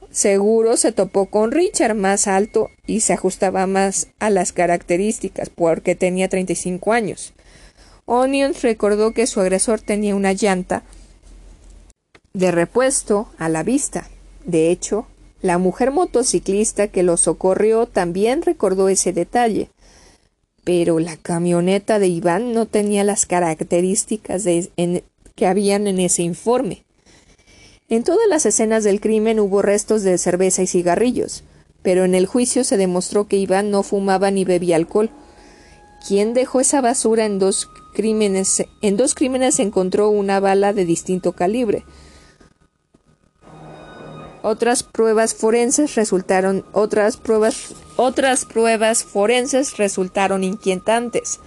S1: seguro se topó con Richard más alto y se ajustaba más a las características porque tenía treinta y cinco años. Onions recordó que su agresor tenía una llanta de repuesto a la vista. De hecho, la mujer motociclista que lo socorrió también recordó ese detalle. Pero la camioneta de Iván no tenía las características que habían en ese informe. En todas las escenas del crimen hubo restos de cerveza y cigarrillos, pero en el juicio se demostró que Iván no fumaba ni bebía alcohol. ¿Quién dejó esa basura en dos crímenes, en dos crímenes se encontró una bala de distinto calibre. Otras pruebas forenses resultaron otras pruebas otras pruebas forenses resultaron inquietantes.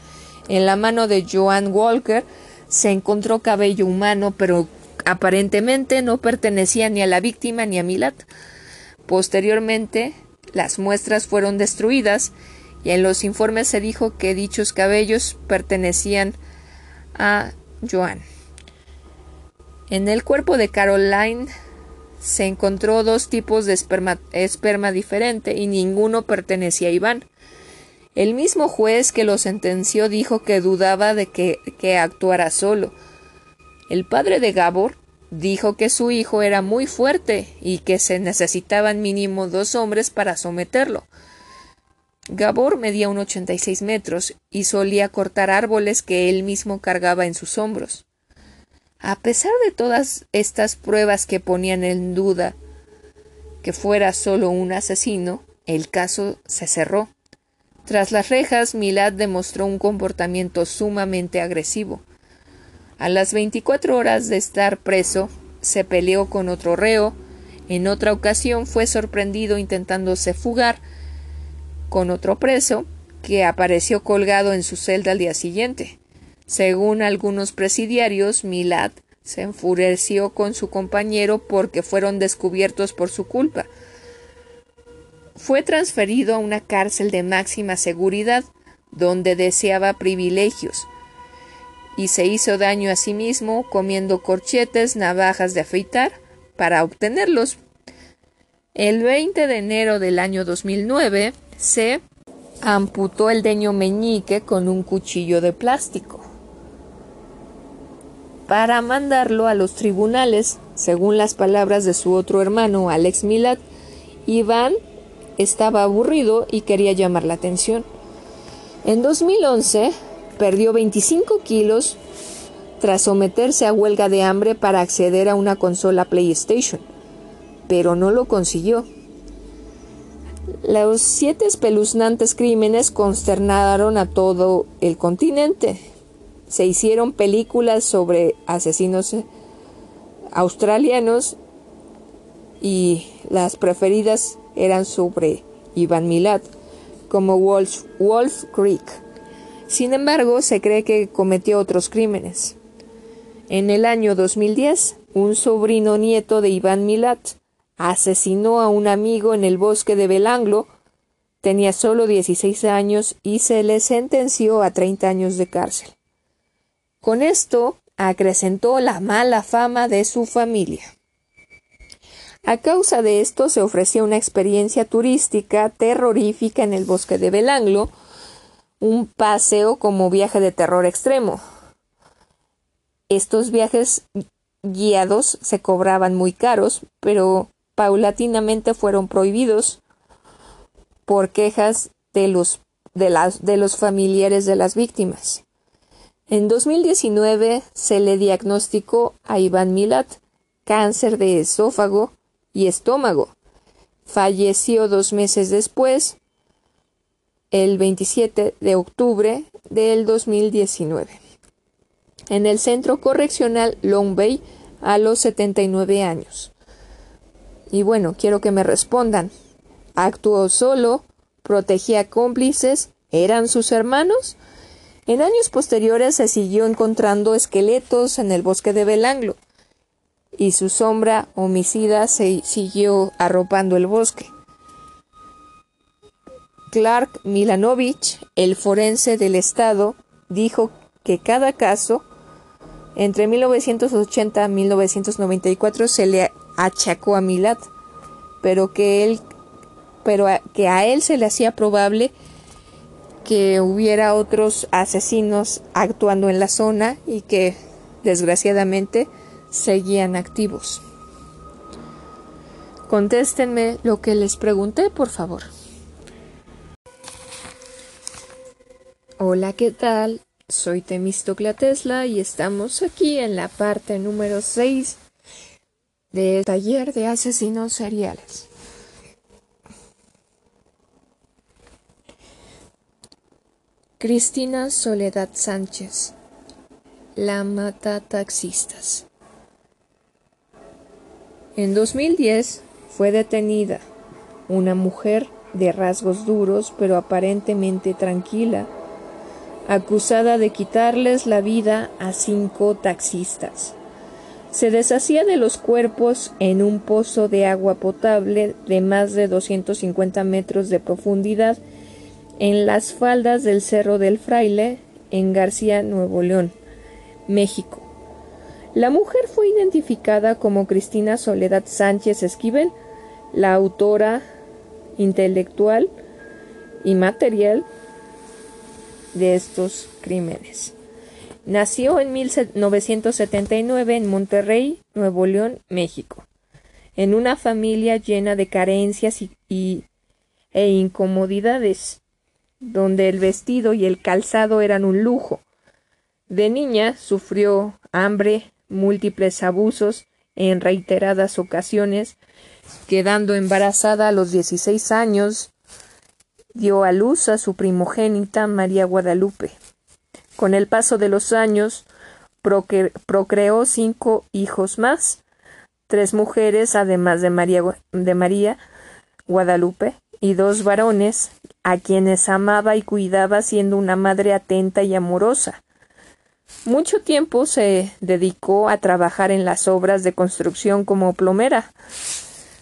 S1: En la mano de Joan Walker se encontró cabello humano, pero aparentemente no pertenecía ni a la víctima ni a Milat. Posteriormente, las muestras fueron destruidas y en los informes se dijo que dichos cabellos pertenecían a Joan. En el cuerpo de Caroline se encontró dos tipos de esperma, esperma diferente y ninguno pertenecía a Iván. El mismo juez que lo sentenció dijo que dudaba de que, que actuara solo. El padre de Gabor dijo que su hijo era muy fuerte y que se necesitaban mínimo dos hombres para someterlo. Gabor medía un 86 metros y solía cortar árboles que él mismo cargaba en sus hombros. A pesar de todas estas pruebas que ponían en duda que fuera solo un asesino, el caso se cerró. Tras las rejas, Milad demostró un comportamiento sumamente agresivo. A las 24 horas de estar preso, se peleó con otro reo. En otra ocasión fue sorprendido intentándose fugar con otro preso, que apareció colgado en su celda al día siguiente. Según algunos presidiarios, Milad se enfureció con su compañero porque fueron descubiertos por su culpa. Fue transferido a una cárcel de máxima seguridad, donde deseaba privilegios, y se hizo daño a sí mismo comiendo corchetes, navajas de afeitar, para obtenerlos. El 20 de enero del año 2009 se amputó el deño meñique con un cuchillo de plástico para mandarlo a los tribunales. Según las palabras de su otro hermano, Alex Milad, Iván estaba aburrido y quería llamar la atención. En 2011 perdió 25 kilos tras someterse a huelga de hambre para acceder a una consola PlayStation, pero no lo consiguió. Los siete espeluznantes crímenes consternaron a todo el continente se hicieron películas sobre asesinos australianos y las preferidas eran sobre Ivan Milat, como Wolf, Wolf Creek. Sin embargo, se cree que cometió otros crímenes. En el año 2010, un sobrino nieto de Iván Milat asesinó a un amigo en el bosque de Belanglo. Tenía solo 16 años y se le sentenció a 30 años de cárcel. Con esto acrecentó la mala fama de su familia. A causa de esto se ofrecía una experiencia turística terrorífica en el bosque de Belanglo, un paseo como viaje de terror extremo. Estos viajes guiados se cobraban muy caros, pero paulatinamente fueron prohibidos por quejas de los, de las, de los familiares de las víctimas. En 2019 se le diagnosticó a Iván Milat cáncer de esófago y estómago. Falleció dos meses después, el 27 de octubre del 2019, en el centro correccional Long Bay a los 79 años. Y bueno, quiero que me respondan. ¿Actuó solo? ¿Protegía cómplices? ¿Eran sus hermanos? En años posteriores se siguió encontrando esqueletos en el bosque de Belanglo, y su sombra homicida se siguió arropando el bosque. Clark Milanovich, el forense del Estado, dijo que cada caso entre 1980 y 1994 se le achacó a Milad, pero que él pero que a él se le hacía probable que hubiera otros asesinos actuando en la zona y que desgraciadamente seguían activos. Contéstenme lo que les pregunté, por favor. Hola, ¿qué tal? Soy Temistocla Tesla y estamos aquí en la parte número 6 del taller de asesinos seriales. Cristina Soledad Sánchez, la mata taxistas. En 2010 fue detenida una mujer de rasgos duros pero aparentemente tranquila, acusada de quitarles la vida a cinco taxistas. Se deshacía de los cuerpos en un pozo de agua potable de más de 250 metros de profundidad en las faldas del Cerro del Fraile, en García, Nuevo León, México. La mujer fue identificada como Cristina Soledad Sánchez Esquivel, la autora intelectual y material de estos crímenes. Nació en 1979 en Monterrey, Nuevo León, México, en una familia llena de carencias y, e incomodidades, donde el vestido y el calzado eran un lujo. De niña sufrió hambre, múltiples abusos en reiteradas ocasiones, quedando embarazada a los 16 años, dio a luz a su primogénita María Guadalupe. Con el paso de los años, procreó cinco hijos más, tres mujeres, además de María, de María Guadalupe, y dos varones, a quienes amaba y cuidaba siendo una madre atenta y amorosa. Mucho tiempo se dedicó a trabajar en las obras de construcción como plomera.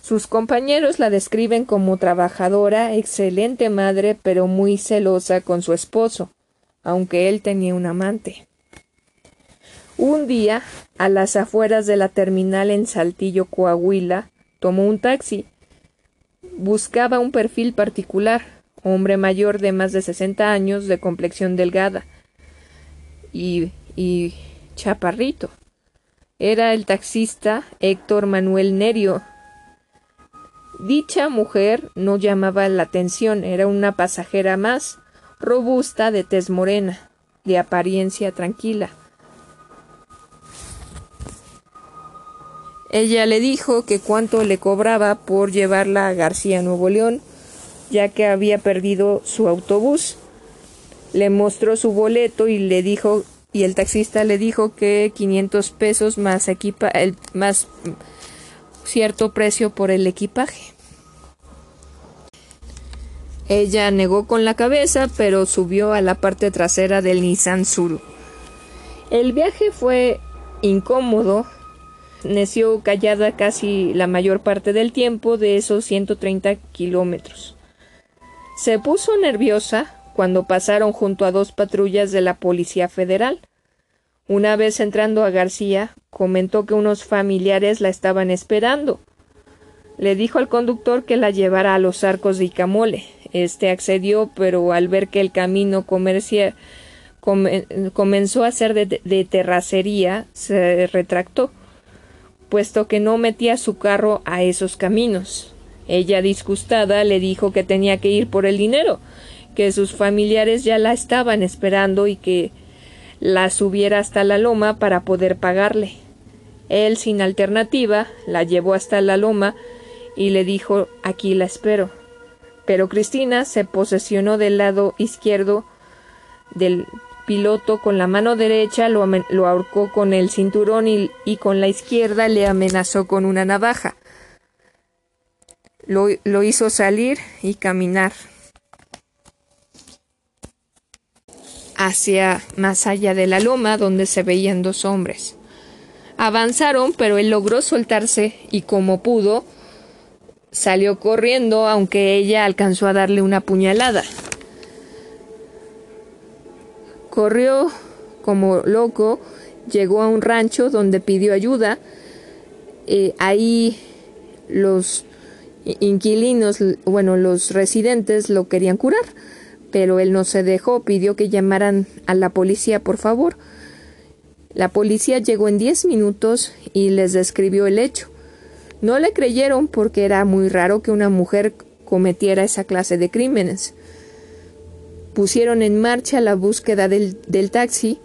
S1: Sus compañeros la describen como trabajadora, excelente madre, pero muy celosa con su esposo, aunque él tenía un amante. Un día, a las afueras de la terminal en Saltillo, Coahuila, tomó un taxi. Buscaba un perfil particular, hombre mayor de más de sesenta años, de complexión delgada y y chaparrito. Era el taxista Héctor Manuel Nerio. Dicha mujer no llamaba la atención, era una pasajera más, robusta, de tez morena, de apariencia tranquila. Ella le dijo que cuánto le cobraba por llevarla a García Nuevo León, ya que había perdido su autobús. Le mostró su boleto y le dijo y el taxista le dijo que 500 pesos más equipa el más cierto precio por el equipaje. Ella negó con la cabeza, pero subió a la parte trasera del Nissan Suru. El viaje fue incómodo. Neció callada casi la mayor parte del tiempo de esos 130 kilómetros. Se puso nerviosa cuando pasaron junto a dos patrullas de la Policía Federal. Una vez entrando a García, comentó que unos familiares la estaban esperando. Le dijo al conductor que la llevara a los arcos de Icamole. Este accedió, pero al ver que el camino comenzó a ser de terracería, se retractó, puesto que no metía su carro a esos caminos. Ella, disgustada, le dijo que tenía que ir por el dinero, que sus familiares ya la estaban esperando y que la subiera hasta la loma para poder pagarle. Él, sin alternativa, la llevó hasta la loma y le dijo aquí la espero. Pero Cristina se posesionó del lado izquierdo del piloto con la mano derecha lo, ahorcó con el cinturón y, y, con la izquierda le amenazó con una navaja. Lo, lo hizo salir y caminar. hacia más allá de la loma donde se veían dos hombres. Avanzaron, pero él logró soltarse y como pudo, salió corriendo, aunque ella alcanzó a darle una puñalada. Corrió como loco, llegó a un rancho donde pidió ayuda. Eh, ahí los inquilinos, bueno, los residentes lo querían curar pero él no se dejó, pidió que llamaran a la policía, por favor. La policía llegó en diez minutos y les describió el hecho. No le creyeron porque era muy raro que una mujer cometiera esa clase de crímenes. Pusieron en marcha la búsqueda del, taxi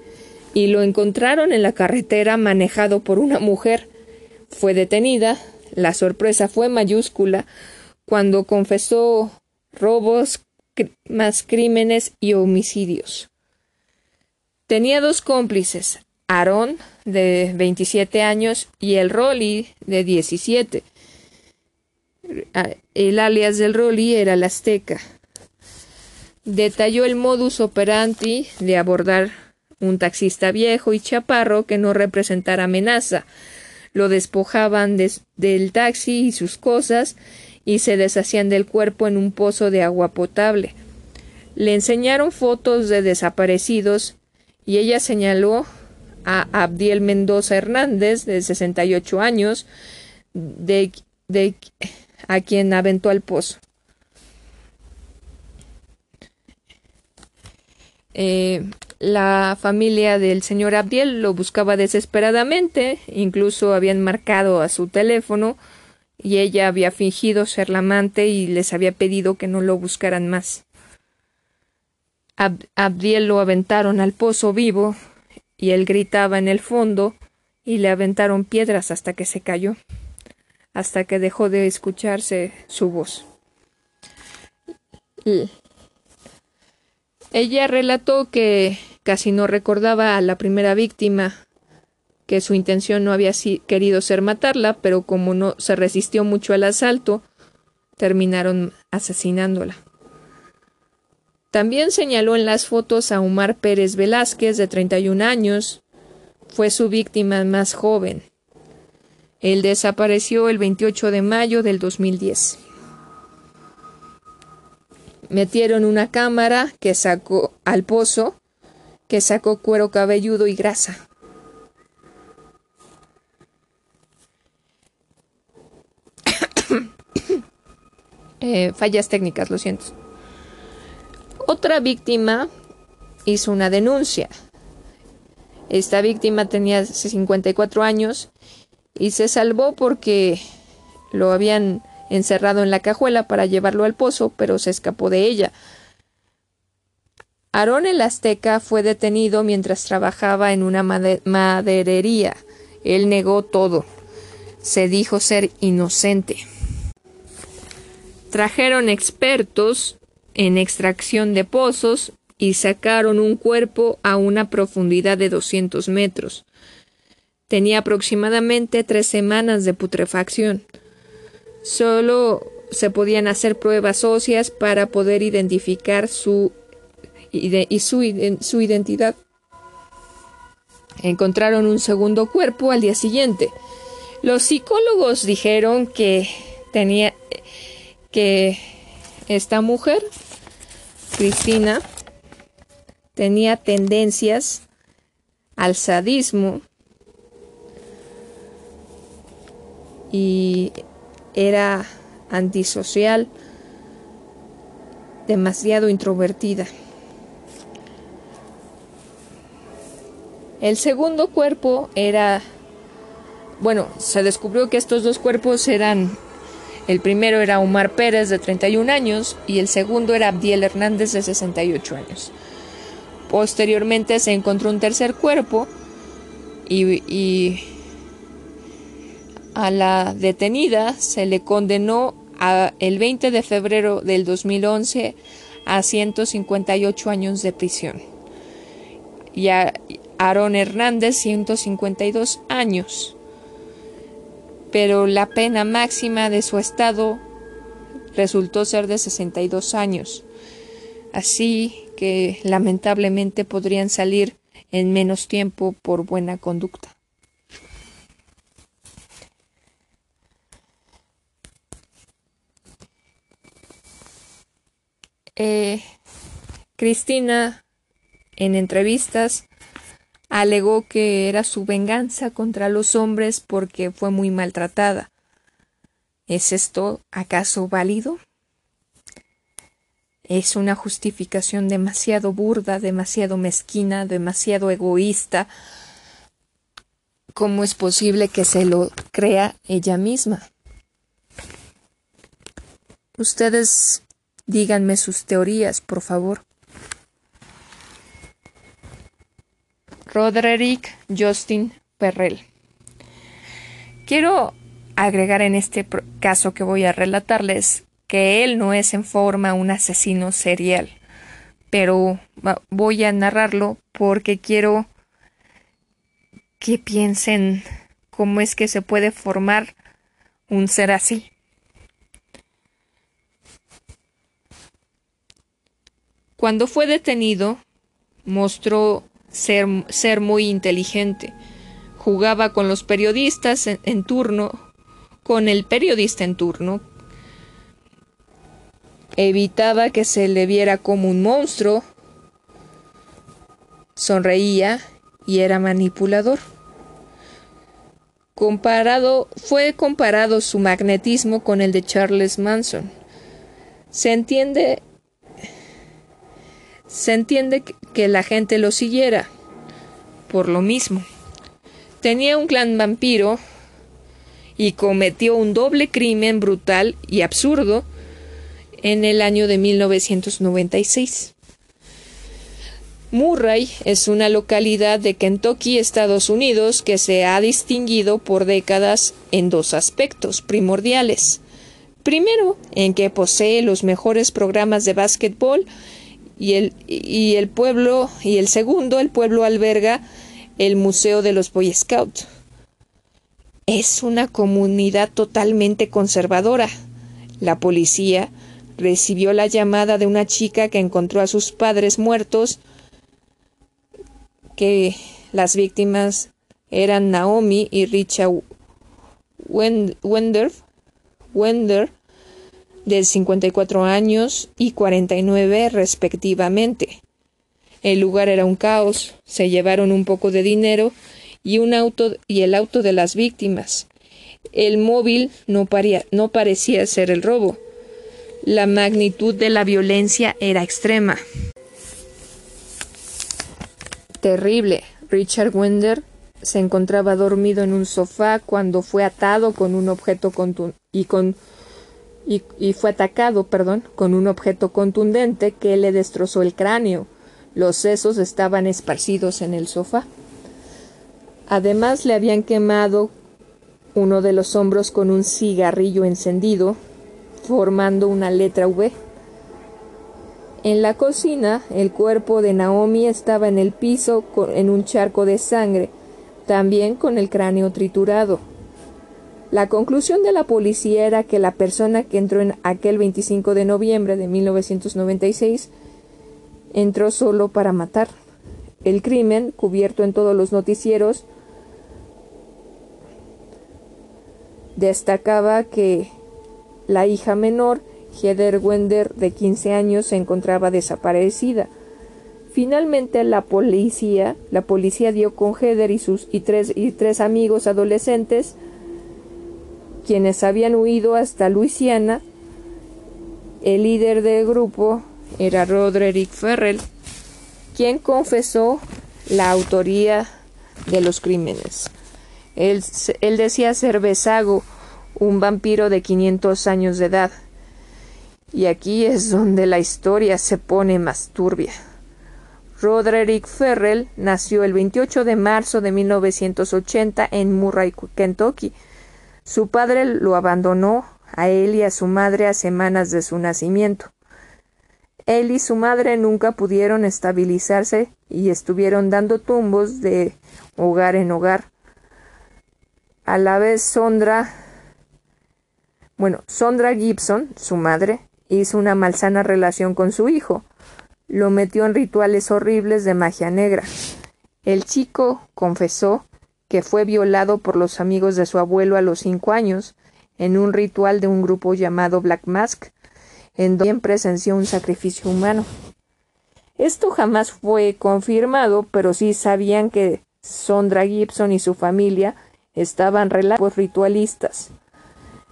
S1: y lo encontraron en la carretera manejado por una mujer. Fue detenida. La sorpresa fue mayúscula cuando confesó robos, más crímenes y homicidios. Tenía dos cómplices, Aarón, de 27 años, y el Rolly, de 17. El alias del Rolly era el Azteca. Detalló el modus operandi de abordar un taxista viejo y chaparro que no representara amenaza. Lo despojaban del taxi y sus cosas y se deshacían del cuerpo en un pozo de agua potable. Le enseñaron fotos de desaparecidos y ella señaló a Abdiel Mendoza Hernández, de 68 años, de, a quien aventó al pozo. Eh, la familia del señor Abdiel lo buscaba desesperadamente, incluso habían marcado a su teléfono y ella había fingido ser la amante y les había pedido que no lo buscaran más. Abdiel lo aventaron al pozo vivo y él gritaba en el fondo y le aventaron piedras hasta que se cayó, hasta que dejó de escucharse su voz. Ella relató que casi no recordaba a la primera víctima, que su intención no había querido ser matarla, pero como no se resistió mucho al asalto, terminaron asesinándola. También señaló en las fotos a Omar Pérez Velázquez, de 31 años. Fue su víctima más joven. Él desapareció el 28 de mayo del 2010. Metieron una cámara que sacó al pozo, que sacó cuero cabelludo y grasa. Eh, fallas técnicas, lo siento. Otra víctima hizo una denuncia. Esta víctima tenía 54 años y se salvó porque lo habían encerrado en la cajuela para llevarlo al pozo, pero se escapó de ella. Aarón el Azteca fue detenido mientras trabajaba en una maderería. Él negó todo. Se dijo ser inocente. Trajeron expertos en extracción de pozos y sacaron un cuerpo a una profundidad de 200 metros. Tenía aproximadamente tres semanas de putrefacción. Solo se podían hacer pruebas óseas para poder identificar su, y su, su identidad. Encontraron un segundo cuerpo al día siguiente. Los psicólogos dijeron que tenía que esta mujer, Cristina, tenía tendencias al sadismo y era antisocial, demasiado introvertida. El segundo cuerpo era, bueno, se descubrió que estos dos cuerpos eran el primero era Omar Pérez, de 31 años, y el segundo era Abdiel Hernández, de 68 años. Posteriormente se encontró un tercer cuerpo y, a la detenida se le condenó el 20 de febrero del 2011 a 158 años de prisión. Y a Aaron Hernández 152 años pero la pena máxima de su estado resultó ser de 62 años. Así que lamentablemente podrían salir en menos tiempo por buena conducta. Eh, Cristina en entrevistas alegó que era su venganza contra los hombres porque fue muy maltratada. ¿Es esto acaso válido? Es una justificación demasiado burda, demasiado mezquina, demasiado egoísta. ¿Cómo es posible que se lo crea ella misma? Ustedes díganme sus teorías, por favor. Roderick Justin Perrell. Quiero agregar en este caso que voy a relatarles que él no es en forma un asesino serial, pero voy a narrarlo porque quiero que piensen cómo es que se puede formar un ser así. Cuando fue detenido, mostró ser, ser muy inteligente. Jugaba con los periodistas en, turno, con el periodista en turno. Evitaba que se le viera como un monstruo. Sonreía y era manipulador. Comparado, fue comparado su magnetismo con el de Charles Manson. Se entiende, se entiende que la gente lo siguiera por lo mismo. Tenía un clan vampiro y cometió un doble crimen brutal y absurdo en el año de 1996. Murray es una localidad de Kentucky, Estados Unidos, que se ha distinguido por décadas en dos aspectos primordiales. Primero, en que posee los mejores programas de básquetbol y el, y el pueblo, y el segundo, el pueblo alberga el Museo de los Boy Scouts. Es una comunidad totalmente conservadora. La policía recibió la llamada de una chica que encontró a sus padres muertos que las víctimas eran Naomi y Richard Wender, Wender de 54 años y 49 respectivamente. El lugar era un caos, se llevaron un poco de dinero y un auto y el auto de las víctimas. El móvil no, no parecía ser el robo. La magnitud de la violencia era extrema terrible. Richard Wender se encontraba dormido en un sofá cuando fue atado con un objeto y con y, fue atacado, perdón, con un objeto contundente que le destrozó el cráneo. Los sesos estaban esparcidos en el sofá. Además le habían quemado uno de los hombros con un cigarrillo encendido, formando una letra V. En la cocina, el cuerpo de Naomi estaba en el piso en un charco de sangre, también con el cráneo triturado. La conclusión de la policía era que la persona que entró en aquel 25 de noviembre de 1996 entró solo para matar. El crimen, cubierto en todos los noticieros, destacaba que la hija menor Heather Wender, de 15 años, se encontraba desaparecida. Finalmente la policía, la policía dio con Heather y sus y tres, y tres amigos adolescentes, quienes habían huido hasta Luisiana. El líder del grupo era Roderick Ferrell, quien confesó la autoría de los crímenes. Él, decía ser Besago, un vampiro de 500 años de edad. Y aquí es donde la historia se pone más turbia. Roderick Ferrell nació el 28 de marzo de 1980 en Murray, Kentucky. Su padre lo abandonó a él y a su madre a semanas de su nacimiento. Él y su madre nunca pudieron estabilizarse y estuvieron dando tumbos de hogar en hogar. A la vez Sondra, bueno, Sondra Gibson, su madre, hizo una malsana relación con su hijo. Lo metió en rituales horribles de magia negra. El chico confesó que fue violado por los amigos de su abuelo a los cinco años en un ritual de un grupo llamado Black Mask, en donde presenció un sacrificio humano. Esto jamás fue confirmado, pero sí sabían que Sondra Gibson y su familia estaban relatos ritualistas.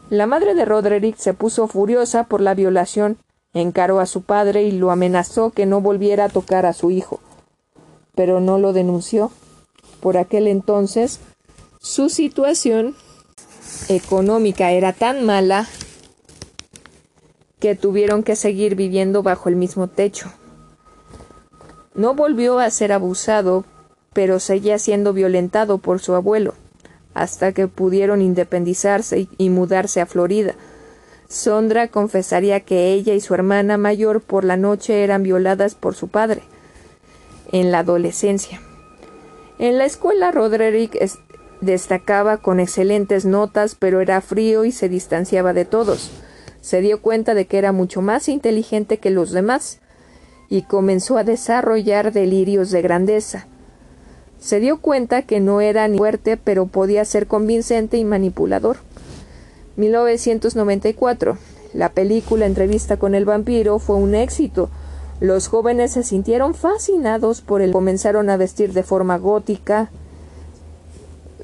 S1: La madre de Roderick se puso furiosa por la violación, encaró a su padre y lo amenazó que no volviera a tocar a su hijo. Pero no lo denunció. Por aquel entonces, su situación económica era tan mala que tuvieron que seguir viviendo bajo el mismo techo. No volvió a ser abusado, pero seguía siendo violentado por su abuelo hasta que pudieron independizarse y mudarse a Florida. Sondra confesaría que ella y su hermana mayor por la noche eran violadas por su padre en la adolescencia. En la escuela Roderick destacaba con excelentes notas, pero era frío y se distanciaba de todos. Se dio cuenta de que era mucho más inteligente que los demás y comenzó a desarrollar delirios de grandeza. Se dio cuenta que no era ni fuerte, pero podía ser convincente y manipulador. 1994. La película Entrevista con el vampiro fue un éxito. Los jóvenes se sintieron fascinados por él, comenzaron a vestir de forma gótica.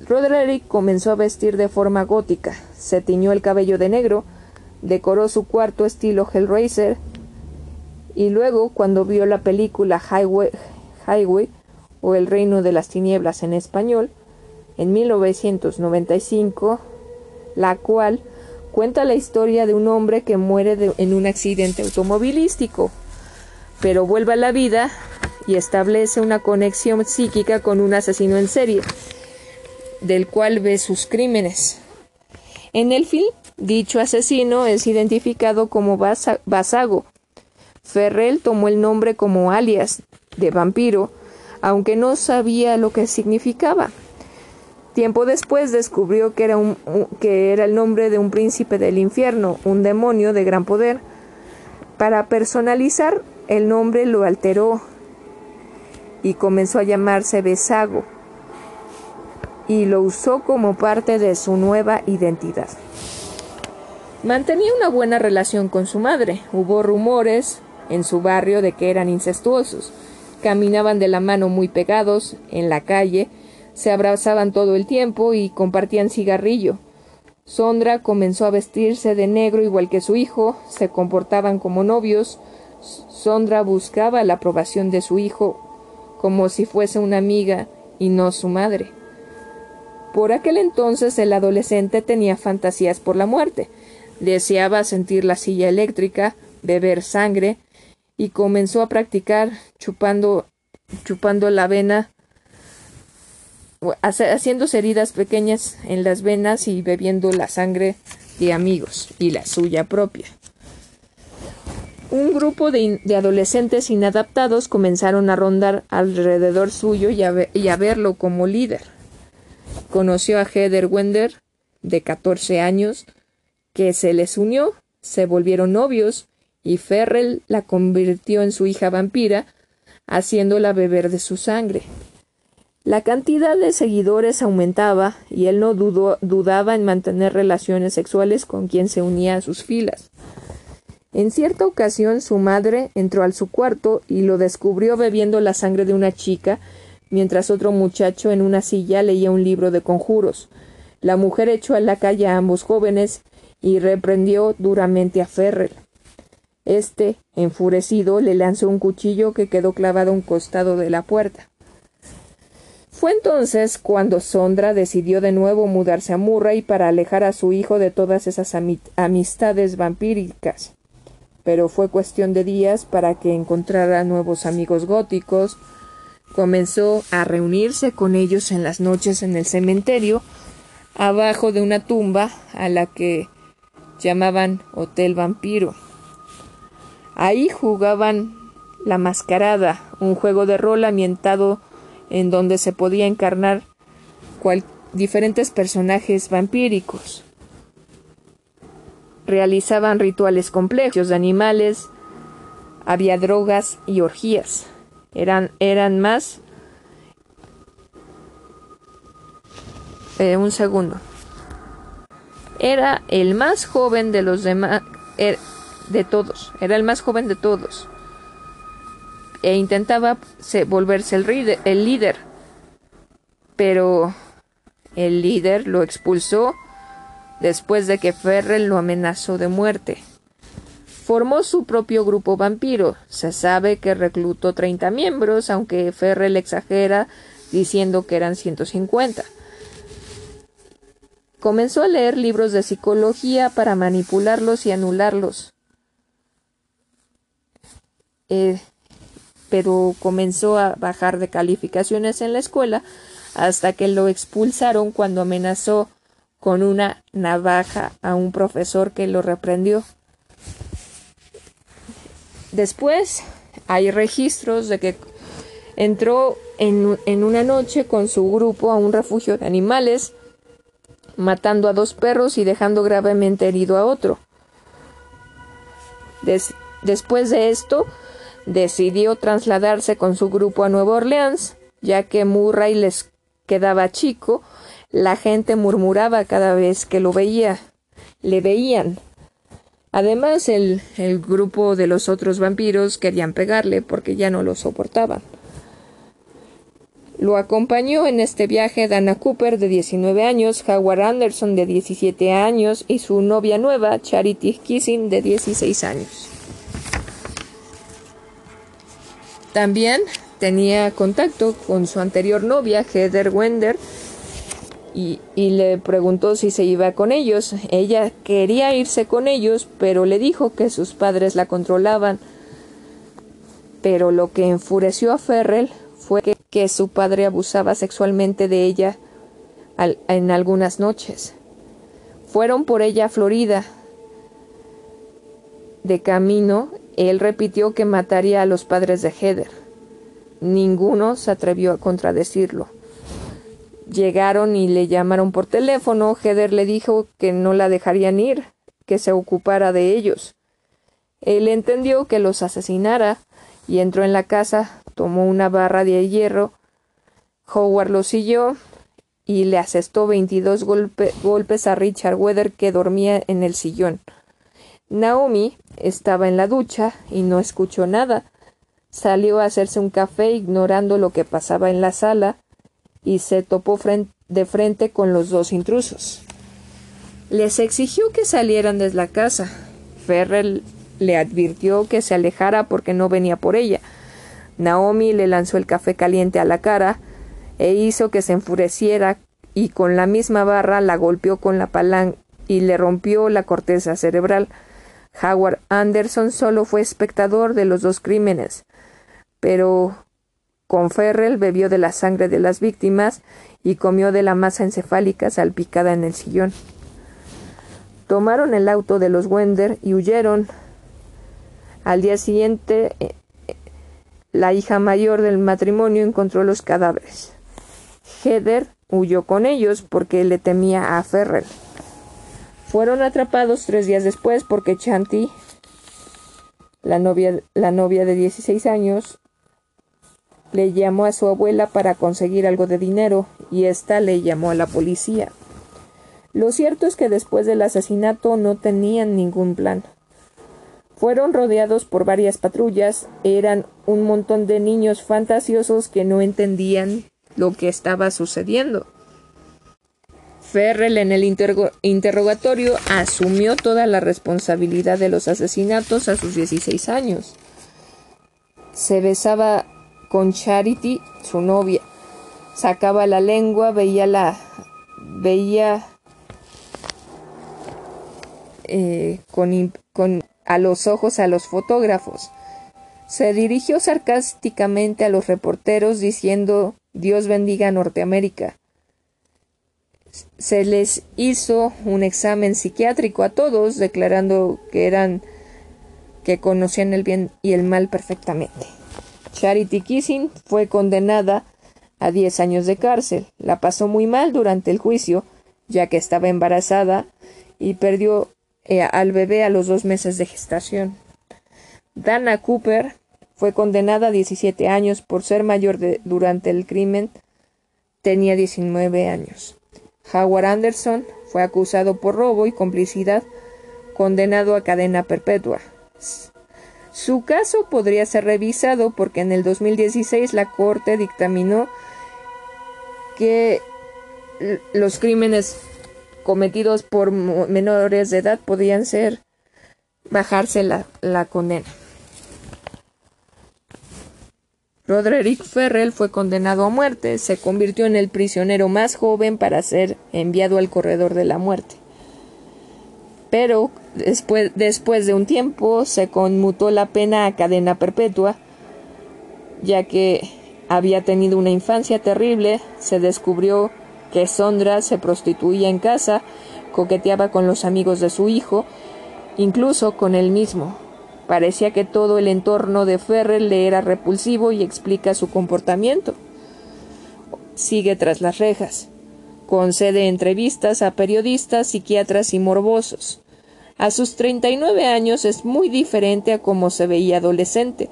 S1: Roderick comenzó a vestir de forma gótica, se tiñó el cabello de negro, decoró su cuarto estilo Hellraiser y luego cuando vio la película Highway, Highway o El Reino de las Tinieblas en español, en 1995, la cual cuenta la historia de un hombre que muere en un accidente automovilístico, pero vuelve a la vida y establece una conexión psíquica con un asesino en serie, del cual ve sus crímenes. En el film, dicho asesino es identificado como Basago. Ferrell tomó el nombre como alias de vampiro, aunque no sabía lo que significaba. Tiempo después descubrió que era, un, que era el nombre de un príncipe del infierno, un demonio de gran poder. Para personalizar el nombre lo alteró y comenzó a llamarse Besago y lo usó como parte de su nueva identidad. Mantenía una buena relación con su madre. Hubo rumores en su barrio de que eran incestuosos. Caminaban de la mano muy pegados en la calle se abrazaban todo el tiempo y compartían cigarrillo. Sondra comenzó a vestirse de negro igual que su hijo, se comportaban como novios. Sondra buscaba la aprobación de su hijo como si fuese una amiga y no su madre. Por aquel entonces el adolescente tenía fantasías por la muerte. Deseaba sentir la silla eléctrica, beber sangre, y comenzó a practicar chupando, chupando la vena haciéndose heridas pequeñas en las venas y bebiendo la sangre de amigos y la suya propia. Un grupo de, adolescentes inadaptados comenzaron a rondar alrededor suyo y a, verlo como líder. Conoció a Heather Wender, de 14 años, que se les unió, se volvieron novios y Ferrell la convirtió en su hija vampira, haciéndola beber de su sangre. La cantidad de seguidores aumentaba y él no dudaba en mantener relaciones sexuales con quien se unía a sus filas. En cierta ocasión su madre entró al su cuarto y lo descubrió bebiendo la sangre de una chica, mientras otro muchacho en una silla leía un libro de conjuros. La mujer echó a la calle a ambos jóvenes y reprendió duramente a Ferrell. Este, enfurecido, le lanzó un cuchillo que quedó clavado a un costado de la puerta. Fue entonces cuando Sondra decidió de nuevo mudarse a Murray para alejar a su hijo de todas esas amistades vampíricas. Pero fue cuestión de días para que encontrara nuevos amigos góticos. Comenzó a reunirse con ellos en las noches en el cementerio, abajo de una tumba a la que llamaban Hotel Vampiro. Ahí jugaban la mascarada, un juego de rol ambientado en donde se podía encarnar diferentes personajes vampíricos. Realizaban rituales complejos de animales, había drogas y orgías. Eran, eran más. Eh, un segundo. Era el más joven de los demás. Er, de todos. Era el más joven de todos e intentaba volverse el, el líder. Pero el líder lo expulsó después de que Ferrell lo amenazó de muerte. Formó su propio grupo vampiro. Se sabe que reclutó 30 miembros, aunque Ferrell exagera diciendo que eran 150. Comenzó a leer libros de psicología para manipularlos y anularlos. Eh, pero comenzó a bajar de calificaciones en la escuela hasta que lo expulsaron cuando amenazó con una navaja a un profesor que lo reprendió. Después hay registros de que entró en, en, una noche con su grupo a un refugio de animales, matando a dos perros y dejando gravemente herido a otro. después de esto, decidió trasladarse con su grupo a Nueva Orleans, ya que Murray les quedaba chico, la gente murmuraba cada vez que lo veía, le veían. Además, el, el grupo de los otros vampiros querían pegarle porque ya no lo soportaban. Lo acompañó en este viaje Dana Cooper, de 19 años, Howard Anderson, de 17 años, y su novia nueva, Charity Kissing, de 16 años. También tenía contacto con su anterior novia, Heather Wender, y, le preguntó si se iba con ellos. Ella quería irse con ellos, pero le dijo que sus padres la controlaban. Pero lo que enfureció a Ferrell fue que, su padre abusaba sexualmente de ella en algunas noches. Fueron por ella a Florida. De camino, él repitió que mataría a los padres de Heather. Ninguno se atrevió a contradecirlo. Llegaron y le llamaron por teléfono. Heather le dijo que no la dejarían ir, que se ocupara de ellos. Él entendió que los asesinara y entró en la casa, tomó una barra de hierro. Howard lo siguió y le asestó veintidós golpes a Richard Weather que dormía en el sillón. Naomi estaba en la ducha y no escuchó nada. Salió a hacerse un café ignorando lo que pasaba en la sala y se topó de frente con los dos intrusos. Les exigió que salieran de la casa. Ferrell le advirtió que se alejara porque no venía por ella. Naomi le lanzó el café caliente a la cara e hizo que se enfureciera y con la misma barra la golpeó con la palanca y le rompió la corteza cerebral. Howard Anderson solo fue espectador de los dos crímenes, pero con Ferrell bebió de la sangre de las víctimas y comió de la masa encefálica salpicada en el sillón. Tomaron el auto de los Wender y huyeron. Al día siguiente, eh, la hija mayor del matrimonio encontró los cadáveres. Heather huyó con ellos porque le temía a Ferrell. Fueron atrapados tres días después porque Chanty, la novia, la novia de 16 años, le llamó a su abuela para conseguir algo de dinero y ésta le llamó a la policía. Lo cierto es que después del asesinato no tenían ningún plan. Fueron rodeados por varias patrullas, eran un montón de niños fantasiosos que no entendían lo que estaba sucediendo. Ferrell en el interrogatorio asumió toda la responsabilidad de los asesinatos a sus 16 años. Se besaba con Charity, su novia. Sacaba la lengua, veía la veía eh, con, con a los ojos a los fotógrafos. Se dirigió sarcásticamente a los reporteros diciendo Dios bendiga a Norteamérica. Se les hizo un examen psiquiátrico a todos, declarando que eran que conocían el bien y el mal perfectamente. Charity Kissing fue condenada a 10 años de cárcel. La pasó muy mal durante el juicio, ya que estaba embarazada y perdió eh, al bebé a los dos meses de gestación. Dana Cooper fue condenada a 17 años por ser mayor de, durante el crimen. Tenía 19 años. Howard Anderson fue acusado por robo y complicidad, condenado a cadena perpetua. Su caso podría ser revisado porque en el 2016 la Corte dictaminó que los crímenes cometidos por menores de edad podían ser bajarse la, la condena. Roderick Ferrell fue condenado a muerte, se convirtió en el prisionero más joven para ser enviado al corredor de la muerte. Pero después, después de un tiempo se conmutó la pena a cadena perpetua, ya que había tenido una infancia terrible, se descubrió que Sondra se prostituía en casa, coqueteaba con los amigos de su hijo, incluso con él mismo. Parecía que todo el entorno de Ferrell le era repulsivo y explica su comportamiento. Sigue tras las rejas. Concede entrevistas a periodistas, psiquiatras y morbosos. A sus 39 años es muy diferente a cómo se veía adolescente.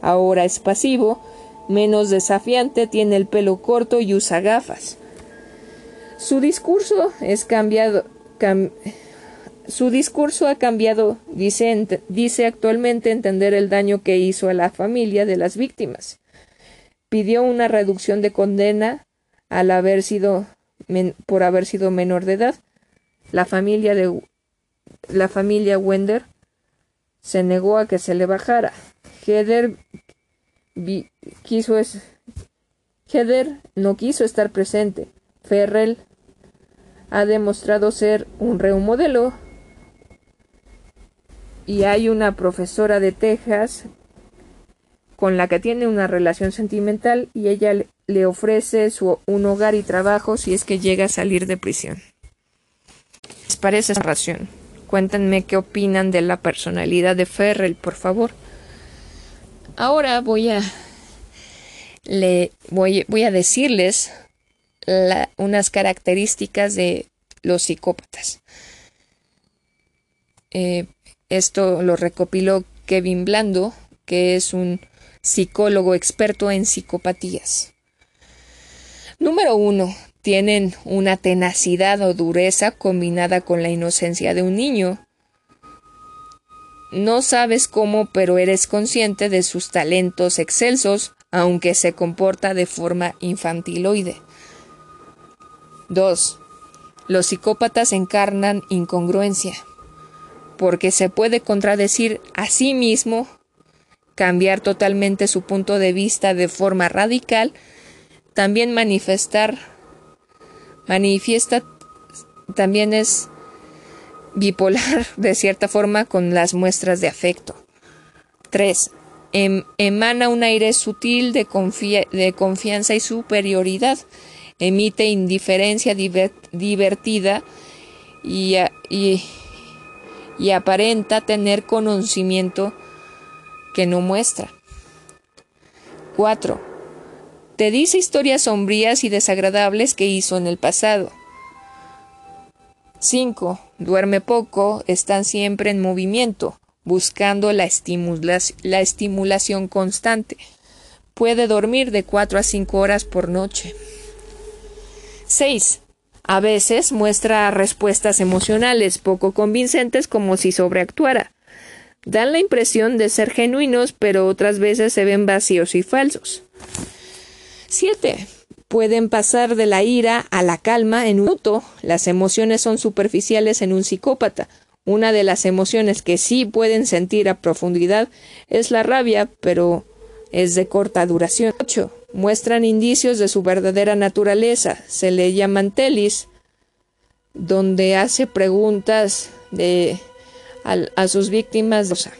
S1: Ahora es pasivo, menos desafiante, tiene el pelo corto y usa gafas. Su discurso es cambiado, su discurso ha cambiado, dice, dice actualmente entender el daño que hizo a la familia de las víctimas. Pidió una reducción de condena al haber sido por haber sido menor de edad. La familia de la familia Wender se negó a que se le bajara. Heather quiso es no quiso estar presente. Ferrell ha demostrado ser un reo modelo y hay una profesora de Texas con la que tiene una relación sentimental y ella le ofrece su, un hogar y trabajo si es que llega a salir de prisión. ¿Les parece esa? Cuéntenme qué opinan de la personalidad de Ferrell, por favor. Ahora voy a le voy, voy a decirles unas características de los psicópatas. Eh, esto lo recopiló Kevin Blando, que es un psicólogo experto en psicopatías. Número uno, tienen una tenacidad o dureza combinada con la inocencia de un niño. No sabes cómo, pero eres consciente de sus talentos excelsos, aunque se comporta de forma infantiloide. 2. Los psicópatas encarnan incongruencia porque se puede contradecir a sí mismo, cambiar totalmente su punto de vista de forma radical, también manifestar, manifiesta, también es bipolar de cierta forma con las muestras de afecto. 3. Em, emana un aire sutil de, de, confianza y superioridad, emite indiferencia divertida y, y, y aparenta tener conocimiento que no muestra. 4. Te dice historias sombrías y desagradables que hizo en el pasado. 5. Duerme poco, están siempre en movimiento, buscando la, la estimulación constante. Puede dormir de 4 a 5 horas por noche. 6. A veces muestra respuestas emocionales poco convincentes como si sobreactuara. Dan la impresión de ser genuinos, pero otras veces se ven vacíos y falsos. 7. Pueden pasar de la ira a la calma en un minuto. Las emociones son superficiales en un psicópata. Una de las emociones que sí pueden sentir a profundidad es la rabia, pero es de corta duración. 8 muestran indicios de su verdadera naturaleza. Se le llaman telis, donde hace preguntas de, a, sus víctimas.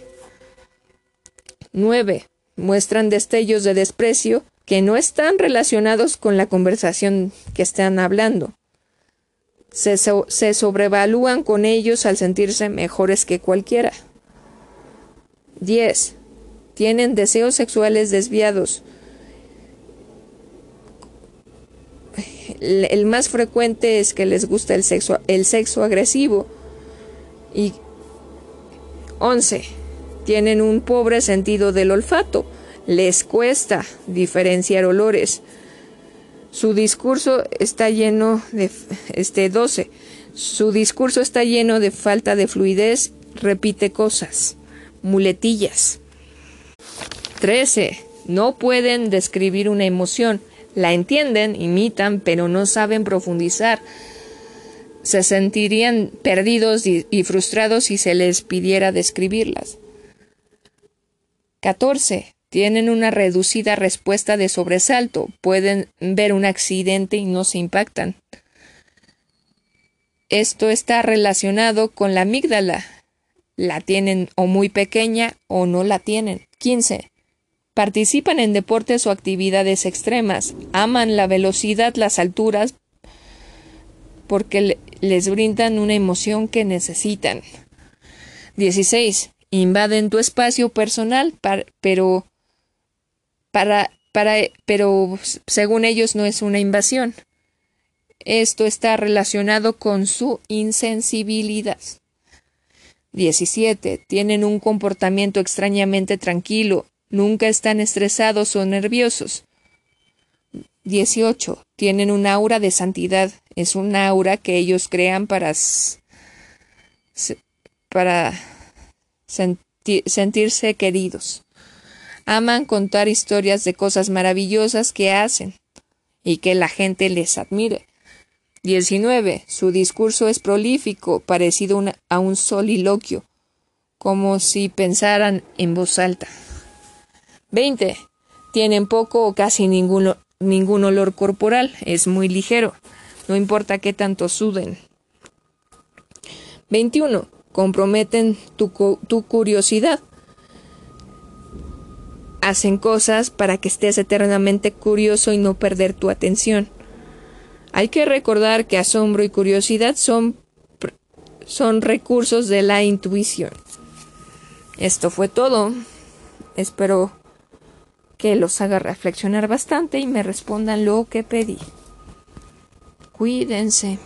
S1: 9. Muestran destellos de desprecio que no están relacionados con la conversación que están hablando. Se, se sobrevalúan con ellos al sentirse mejores que cualquiera. 10. Tienen deseos sexuales desviados el más frecuente es que les gusta el sexo, el sexo agresivo. Y 11. Tienen un pobre sentido del olfato. Les cuesta diferenciar olores. Su discurso está lleno de este 12. Su discurso está lleno de falta de fluidez, repite cosas, muletillas. 13. No pueden describir una emoción la entienden, imitan, pero no saben profundizar. Se sentirían perdidos y, frustrados si se les pidiera describirlas. 14. Tienen una reducida respuesta de sobresalto. Pueden ver un accidente y no se impactan. Esto está relacionado con la amígdala. La tienen o muy pequeña o no la tienen. 15. Participan en deportes o actividades extremas, aman la velocidad, las alturas, porque les brindan una emoción que necesitan. 16. Invaden tu espacio personal, pero para, para, pero según ellos no es una invasión. Esto está relacionado con su insensibilidad. 17. Tienen un comportamiento extrañamente tranquilo, Nunca están estresados o nerviosos. 18. Tienen un aura de santidad. Es un aura que ellos crean para para sentirse queridos. Aman contar historias de cosas maravillosas que hacen y que la gente les admire. 19. Su discurso es prolífico, parecido a un soliloquio, como si pensaran en voz alta. 20. Tienen poco o casi ningún, ningún olor corporal, es muy ligero, no importa qué tanto suden. 21. Comprometen tu, tu curiosidad. Hacen cosas para que estés eternamente curioso y no perder tu atención. Hay que recordar que asombro y curiosidad son, son recursos de la intuición. Esto fue todo. Espero que los haga reflexionar bastante y me respondan lo que pedí. Cuídense.